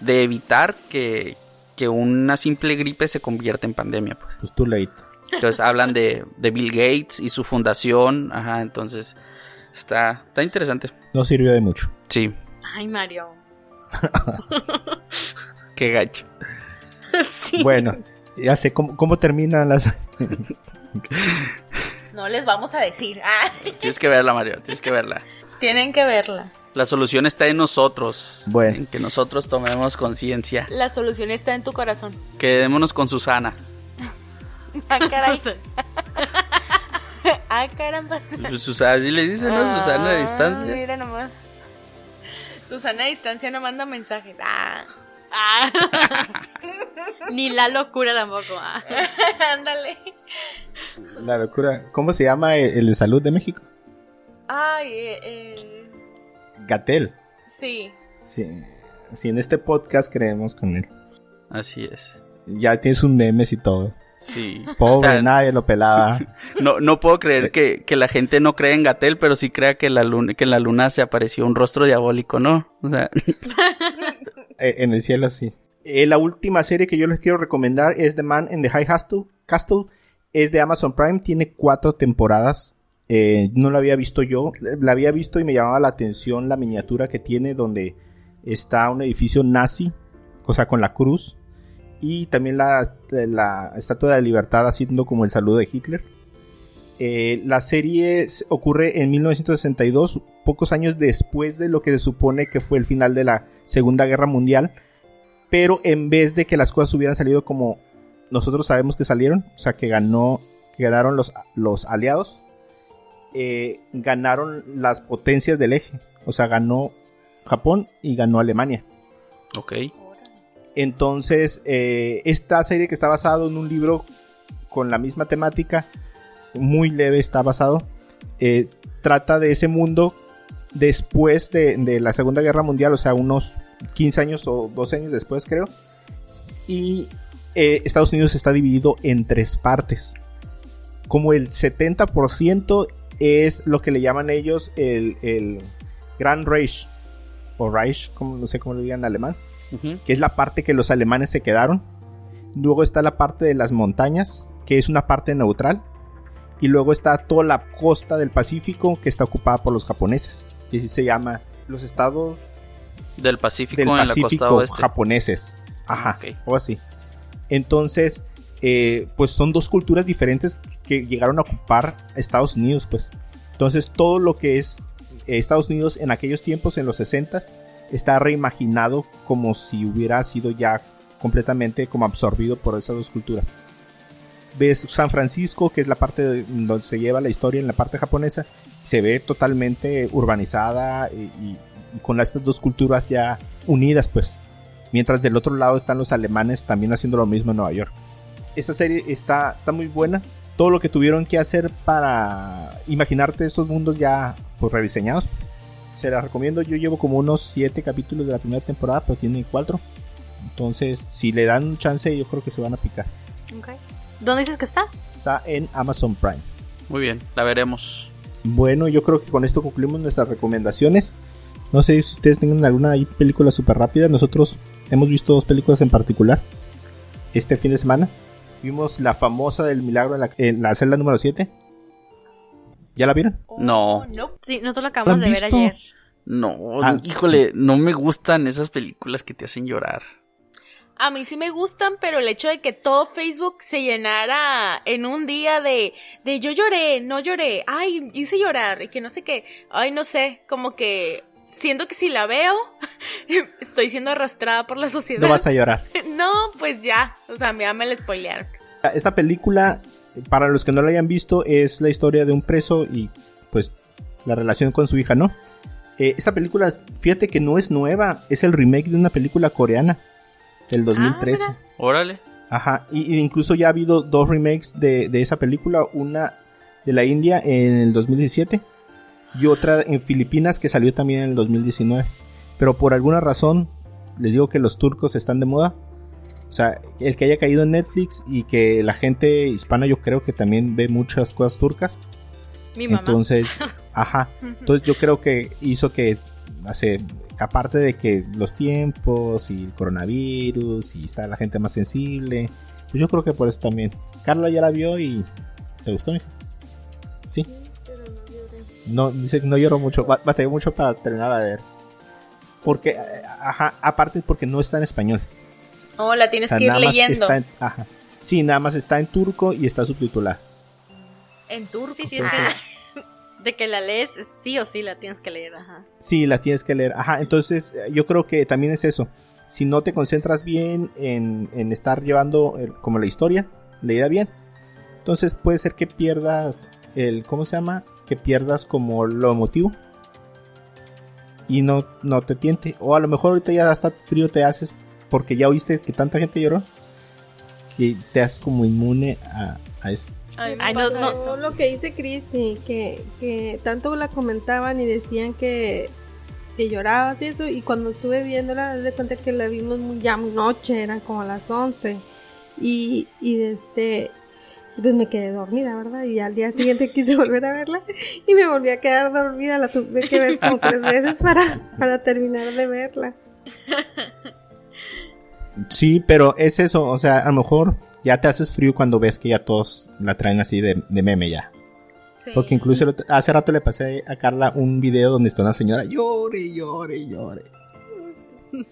de evitar que, que una simple gripe se convierta en pandemia. Pues. Pues too late. Entonces hablan de, de Bill Gates y su fundación, ajá, entonces está, está interesante. No sirvió de mucho. Sí, Ay, Mario. qué gacho. Bueno, ya sé cómo, cómo terminan las. No les vamos a decir. Ah, Tienes que verla, Mario, tienes que verla. tienen que verla. La solución está en nosotros. Bueno. En que nosotros tomemos conciencia. La solución está en tu corazón. Quedémonos con Susana. Ah, caray. ah, caramba. Pues, Susana, así le dicen, ¿no? Susana a Ah, distancia. Mira nomás. Susana a distancia no manda mensajes. Ah. Ah. Ni la locura tampoco. ah. Ándale. La locura. ¿Cómo se llama el, el de salud de México? Ay, eh, eh, Gatel. sí. Sí. Sí, en este podcast creemos con él. Así es. Ya tienes un memes y todo. Sí. Pobre, O sea, nadie lo pelaba. No, no puedo creer que, que la gente no cree en Gatel, pero sí crea que, la luna, que en la luna se apareció un rostro diabólico, ¿no? O sea, Eh, en el cielo sí. Eh, la última serie que yo les quiero recomendar es The Man in the High Castle. Castle. Es de Amazon Prime. Tiene cuatro temporadas. Eh, no la había visto yo. La había visto y me llamaba la atención la miniatura que tiene donde está un edificio nazi. O sea, con la cruz. Y también la, Estatua de la Libertad haciendo como el saludo de Hitler. Eh, la serie ocurre en 1962, pocos años después de lo que se supone que fue el final de la Segunda Guerra Mundial. Pero en vez de que las cosas hubieran salido como nosotros sabemos que salieron, o sea, que ganó, ganaron los, los aliados, eh, ganaron las potencias del eje. O sea, ganó Japón y ganó Alemania. ok. Entonces, eh, esta serie que está basado en un libro con la misma temática, muy leve está basado, eh, trata de ese mundo después de, la Segunda Guerra Mundial, o sea, unos 15 años o 12 años después creo. Y eh, Estados Unidos está dividido en tres partes. Como el 70% es lo que le llaman ellos el, el Grand Reich, o Reich, como, no sé cómo lo digan en alemán Que es la parte que los alemanes se quedaron. Luego está la parte de las montañas, que es una parte neutral. Y luego está toda la costa del Pacífico, que está ocupada por los japoneses. Y así se llama los estados Del Pacífico del en la Pacífico costa oeste. japoneses. Ajá, Ok. o así. Entonces, eh, pues son dos culturas diferentes que llegaron a ocupar Estados Unidos, pues. Entonces, todo lo que es eh, Estados Unidos en aquellos tiempos, en los 60 está reimaginado como si hubiera sido ya completamente como absorbido por esas dos culturas. Ves San Francisco, que es la parte de- donde se lleva la historia en la parte japonesa, se ve totalmente urbanizada y, y- y con estas dos culturas ya unidas, pues. Mientras del otro lado están los alemanes también haciendo lo mismo en Nueva York. Esta serie está, está muy buena. Todo lo que tuvieron que hacer para imaginarte estos mundos ya pues, rediseñados. Se la recomiendo. Yo llevo como unos 7 capítulos de la primera temporada, pero tiene 4. Entonces, si le dan un chance, yo creo que se van a picar. ¿Dónde dices que está? Está en Amazon Prime. Muy bien, la veremos. Bueno, yo creo que con esto concluimos nuestras recomendaciones. No sé si ustedes tengan alguna ahí película súper rápida. Nosotros hemos visto dos películas en particular este fin de semana. Vimos la famosa del milagro en la, en la celda número 7. ¿Ya la vieron? No. no. Sí, nosotros lo ¿La acabamos de ver visto? ayer. No, Ah, híjole, no me gustan esas películas que te hacen llorar. A mí sí me gustan, pero el hecho de que todo Facebook se llenara en un día de, de yo lloré, no lloré, ay, hice llorar, y que no sé qué, ay, no sé, como que siento que si la veo, estoy siendo arrastrada por la sociedad. No vas a llorar. No, pues ya, o sea, ya me la spoilearon. Esta película, para los que no la hayan visto, es la historia de un preso y pues la relación con su hija, ¿no? Eh, esta película, fíjate que no es nueva, es el remake de una película coreana del 2013. mira. Órale. Ajá, y, y incluso ya ha habido dos remakes de, de esa película, una de la India en el 2017 y otra en Filipinas que salió también en el 2019. Pero por alguna razón, les digo que los turcos están de moda. O sea, el que haya caído en Netflix y que la gente hispana yo creo que también ve muchas cosas turcas. Mi mamá. Entonces, ajá. Entonces yo creo que hizo que, hace, aparte de que los tiempos y el coronavirus y está la gente más sensible, pues yo creo que por eso también. Carla ya la vio y ¿te gustó, mija? Sí. No, dice no lloró mucho, ba- batalló mucho para terminar de ver. Porque, eh, ajá, aparte porque no está en español. Oh, la O tienes sea, que ir leyendo. está en, ajá. Sí, nada más está en turco y está subtitulada. En turco. Sí, sí, Entonces-. De que la lees, sí o sí la tienes que leer, ajá. Sí, la tienes que leer. Ajá, entonces eh, yo creo que también es eso. Si no te concentras bien en, en estar llevando el- como la historia, leída bien, entonces puede ser que pierdas el, ¿cómo se llama? Que pierdas como lo emotivo y no, no te tiente. O a lo mejor ahorita ya hasta frío te haces porque ya oíste que tanta gente lloró que te haces como inmune a, a eso. A mí me Ay, no, pasa no. eso. Pasó lo que dice Cristi, que, que tanto la comentaban y decían que, que llorabas y eso, y cuando estuve viéndola, me de cuenta que la vimos muy, ya muy noche, eran como las 11, y, y desde, pues me quedé dormida, ¿verdad? Y al día siguiente quise volver a verla, y me volví a quedar dormida, la tuve que ver como tres veces para, para terminar de verla. Sí, pero es eso, o sea, a lo mejor ya te haces frío cuando ves que ya todos la traen así de, de meme ya. Sí. Porque incluso hace rato le pasé a Carla un video donde está una señora llore, llore, llore.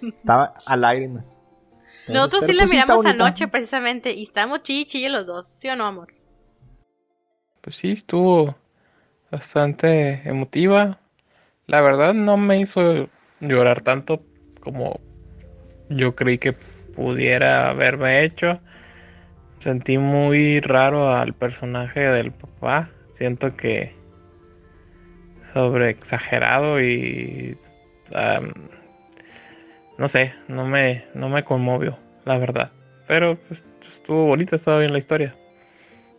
Estaba a lágrimas. Entonces, Nosotros sí la pues miramos anoche precisamente y estamos chille los dos, ¿sí o no, amor? Pues sí, estuvo bastante emotiva. La verdad no me hizo llorar tanto como yo creí que pudiera haberme hecho. Sentí muy raro al personaje del papá. Siento que sobre exagerado y am, no sé, no me, no me conmovió, la verdad. Pero pues, estuvo bonita, estaba bien la historia.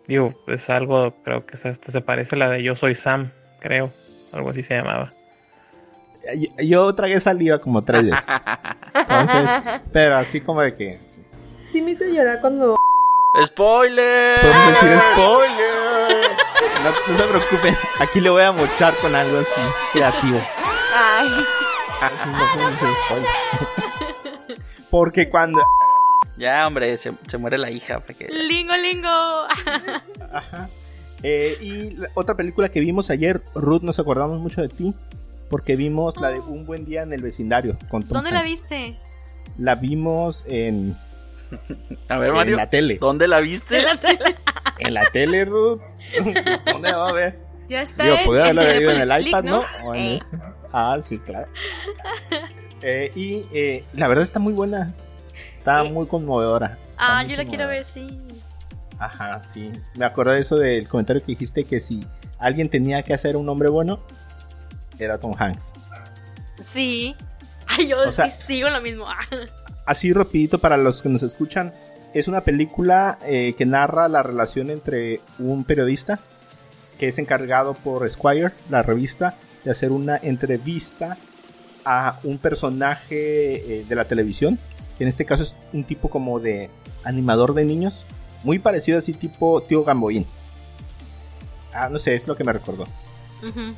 Digo, es algo, creo que se parece a la de Yo Soy Sam, creo. Algo así se llamaba. Yo, yo tragué saliva como tres veces. Entonces, pero así como de que. Sí me hizo llorar cuando ¡Spoiler! Podemos decir spoiler. No, no se preocupen, aquí le voy a mochar con algo así creativo. Ay, Así no podemos decir spoiler. Porque cuando. Ya, hombre, se, se muere la hija. Porque... Lingo, lingo. Ajá. Eh, y la otra película que vimos ayer, Ruth, nos acordamos mucho de ti. Porque vimos la de Un Buen Día en el Vecindario. Con Tom ¿Dónde la viste? La vimos en, A ver, en Mario, la tele. ¿dónde la viste? En la tele, Ruth. ¿Dónde la va a ver? ya está. Digo, en- podría haberla en visto en el iPad, ¿no? O en Eh, este. Ah, sí, claro. Eh, y eh, la verdad está muy buena. Está Eh. muy conmovedora. Está Ah, muy yo la quiero ver, sí. Ajá, sí. Me acuerdo de eso del comentario que dijiste que si alguien tenía que hacer un hombre bueno, era Tom Hanks. Sí. Ay, yo O sea- sigo lo mismo. Así rapidito para los que nos escuchan, es una película eh, que narra la relación entre un periodista que es encargado por Squire, la revista, de hacer una entrevista a un personaje eh, de la televisión, que en este caso es un tipo como de animador de niños, muy parecido así tipo tío Gamboín. Ah, no sé, es lo que me recordó. Ujú.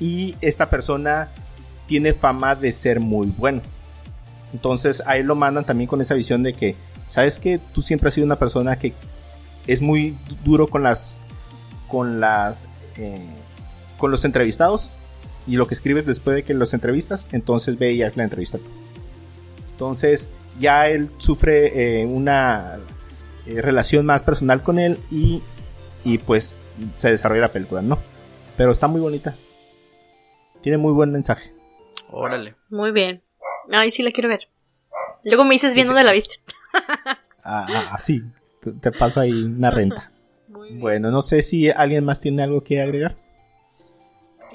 Y esta persona tiene fama de ser muy bueno. Entonces a él lo mandan también con esa visión de que, ¿sabes que Tú siempre has sido una persona que es muy du- duro con las, con las, eh, con los entrevistados y lo que escribes después de que los entrevistas, entonces ve y la entrevista tú. Entonces ya él sufre eh, una eh, relación más personal con él y, y pues se desarrolla la película, ¿no? Pero está muy bonita. Tiene muy buen mensaje. Órale. Muy bien. Ay, sí la quiero ver. Luego me dices bien Sí, dónde sí. la viste. Ah, ah, Así, te, te paso ahí una renta. Muy bien. Bueno, no sé si alguien más tiene algo que agregar.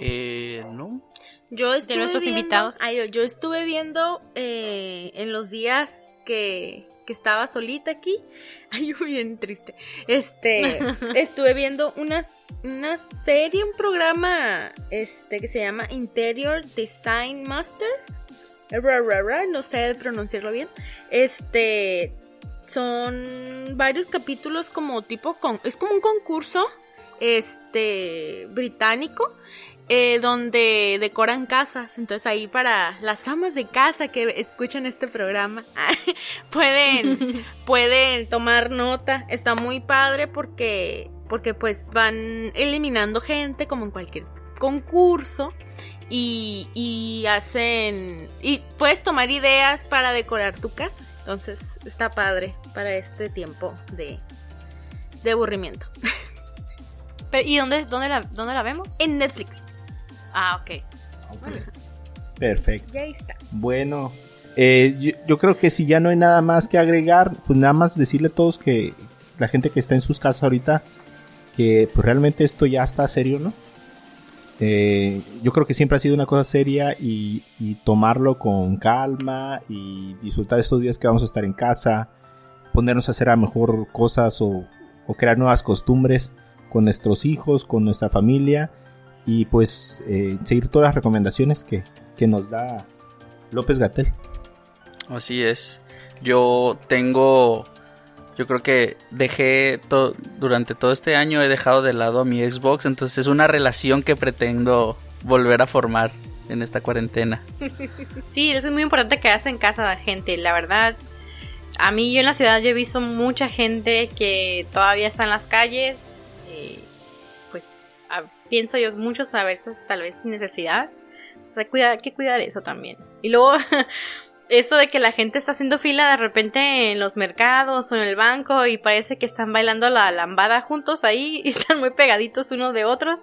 Eh, no. Yo estuve nuestros viendo- invitados. ay, yo, yo estuve viendo eh, en los días que, que estaba solita aquí. Ay, bien triste. Este, estuve viendo una, una serie, un programa este que se llama Interior Design Master. No sé pronunciarlo bien. Este son varios capítulos como tipo con es como un concurso este británico eh, donde decoran casas. Entonces ahí para las amas de casa que escuchan este programa pueden pueden tomar nota. Está muy padre porque porque pues van eliminando gente como en cualquier concurso y, y hacen y puedes tomar ideas para decorar tu casa. Entonces está padre para este tiempo de de aburrimiento. Pero, ¿Y dónde, dónde, la, dónde la vemos? En Netflix. Ah, ok. Perfecto. Ya está. Bueno, eh, yo, yo creo que si ya no hay nada más que agregar, pues nada más decirle a todos que la gente que está en sus casas ahorita, que pues realmente esto ya está serio, ¿no? Eh, yo creo que siempre ha sido una cosa seria y, y tomarlo con calma y disfrutar estos días que vamos a estar en casa, ponernos a hacer a mejor cosas o o crear nuevas costumbres con nuestros hijos, con nuestra familia y pues eh, seguir todas las recomendaciones que, que nos da López Gatel. Así es. Yo tengo yo creo que dejé todo durante todo este año he dejado de lado a mi Xbox, entonces es una relación que pretendo volver a formar en esta cuarentena. Sí, es muy importante quedarse en casa, gente, la verdad. A mí yo en la ciudad yo he visto mucha gente que todavía está en las calles, pienso yo muchos a veces tal vez sin necesidad. O sea, hay que cuidar eso también. Y luego esto de que la gente está haciendo fila de repente en los mercados o en el banco y parece que están bailando la lambada juntos ahí y están muy pegaditos unos de otros.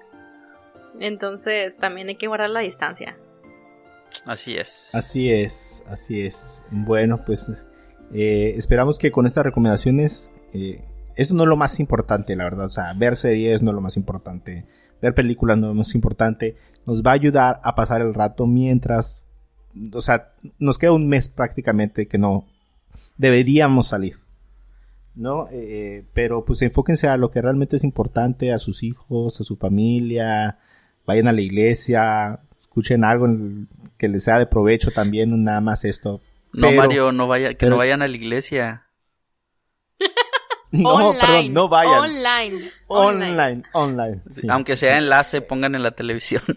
Entonces también hay que guardar la distancia. Así es. Así es, así es. Bueno, pues eh, esperamos que con estas recomendaciones, eh, eso no es lo más importante, la verdad. O sea, ver series no es lo más importante. Ver películas no es más importante. Nos va a ayudar a pasar el rato mientras o sea, nos queda un mes prácticamente que no deberíamos salir. ¿No? Eh, pero pues enfóquense a lo que realmente es importante, a sus hijos, a su familia, vayan a la iglesia, escuchen algo que les sea de provecho también, nada más esto. no, Mario, no vaya, que no vayan a la iglesia. no, online, perdón, no vayan. Online. Online, online. Aunque sea enlace, pongan en la televisión.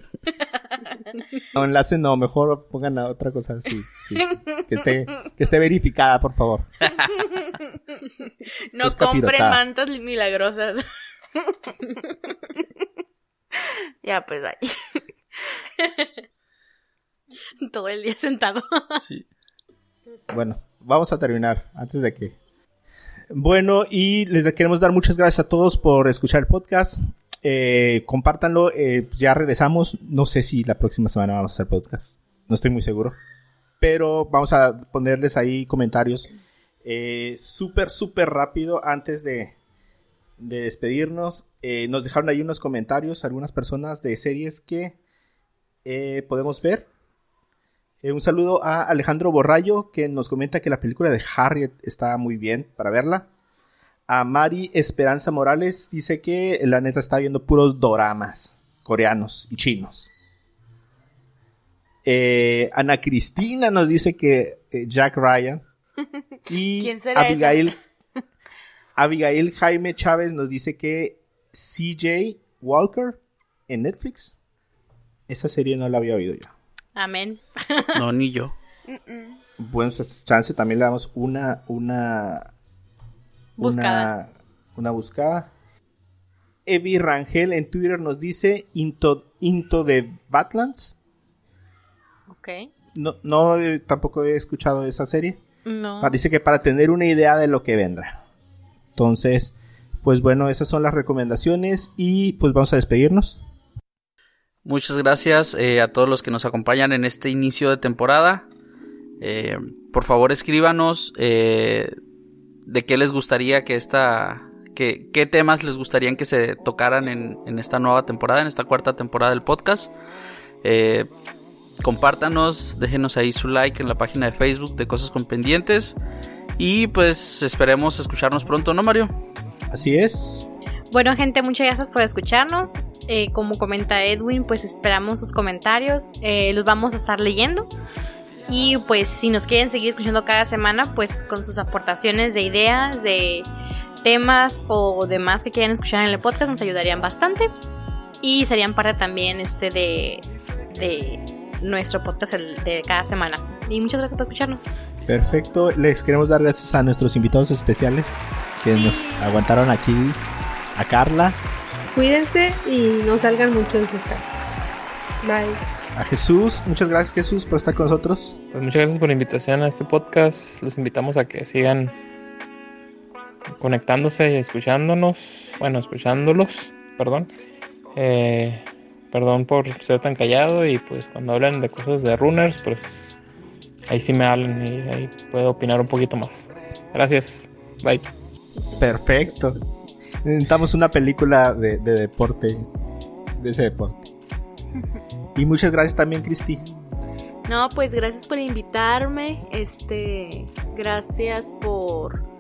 No, enlace no, mejor pongan a otra cosa así. Que, esté, que esté verificada, por favor. No compren mantas milagrosas. ya, pues ahí. Todo el día sentado. Sí. Bueno, vamos a terminar antes de que. Bueno, y les queremos dar muchas gracias a todos por escuchar el podcast. Eh, compártanlo. Eh, pues ya regresamos. No sé si la próxima semana vamos a hacer podcast. No estoy muy seguro. Pero vamos a ponerles ahí comentarios. Eh, súper, súper rápido antes de, de despedirnos. Eh, nos dejaron ahí unos comentarios algunas personas de series que podemos ver. Un saludo a Alejandro Borrayo que nos comenta que la película de Harriet está muy bien para verla. A Mari Esperanza Morales dice que la neta está viendo puros doramas coreanos y chinos. Eh, Ana Cristina nos dice que eh, Jack Ryan. Y Abigail, Abigail Jaime Chávez nos dice que CJ Walker en Netflix. Esa serie no la había oído yo. Amén. No, ni yo. Bueno, chance también le damos una, una una, una buscada. Evi Rangel en Twitter nos dice Into, Into the Badlands. Ok. No, no eh, tampoco he escuchado esa serie. No. Dice que para tener una idea de lo que vendrá. Entonces, pues bueno, esas son las recomendaciones y pues vamos a despedirnos. Muchas gracias eh, a todos los que nos acompañan en este inicio de temporada. Eh, por favor, escríbanos de qué les gustaría que esta... Que, qué temas les gustaría que se tocaran en, en, esta nueva temporada, en esta cuarta temporada del podcast. Eh, compártanos, déjenos ahí su like en la página de Facebook de Cosas con Pendientes. Y pues esperemos escucharnos pronto, ¿no, Mario? Así es. Bueno, gente, muchas gracias por escucharnos. Eh, como comenta Edwin, pues esperamos sus comentarios. Eh, los vamos a estar leyendo. Y pues si nos quieren seguir escuchando cada semana, pues con sus aportaciones de ideas, de temas o demás que quieran escuchar en el podcast nos ayudarían bastante. Y serían parte también este de, de nuestro podcast de cada semana. Y muchas gracias por escucharnos. Perfecto, les queremos dar gracias a nuestros invitados especiales que nos aguantaron aquí, a Carla. Cuídense y no salgan mucho de sus casas. Bye a Jesús. Muchas gracias Jesús por estar con nosotros. Pues muchas gracias por la invitación a este podcast. Los invitamos a que sigan conectándose y escuchándonos. Bueno, escuchándolos, perdón. Eh, perdón por ser tan callado y pues cuando hablan de cosas de runners, pues ahí sí me hablan y ahí puedo opinar un poquito más. Gracias. Bye. Perfecto. Necesitamos una película de, de deporte, de ese deporte. Y muchas gracias también, Cristi. No, pues gracias por invitarme. Este, gracias por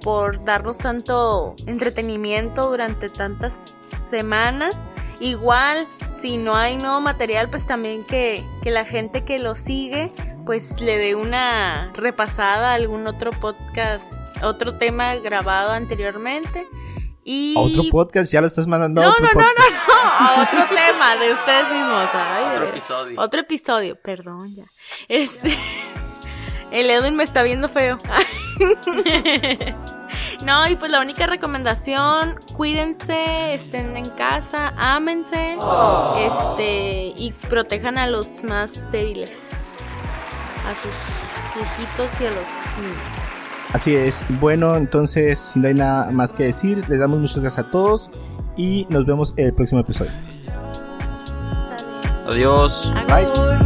por darnos tanto entretenimiento durante tantas semanas. Igual, si no hay nuevo material, pues también que, que la gente que lo sigue, pues le dé una repasada a algún otro podcast, otro tema grabado anteriormente. Y... ¿A otro podcast? ¿Ya lo estás mandando a No, otro no, no, no, no, a otro tema de ustedes mismos. Ay, Otro eh, episodio. Otro episodio, perdón ya. Este. El Edwin me está viendo feo. No, y pues la única recomendación, cuídense, estén en casa, ámense, este, y protejan a los más débiles, a sus viejitos y a los niños. Así es. Bueno, entonces, si no hay nada más que decir, les damos muchas gracias a todos y nos vemos en el próximo episodio. Adiós. Agur.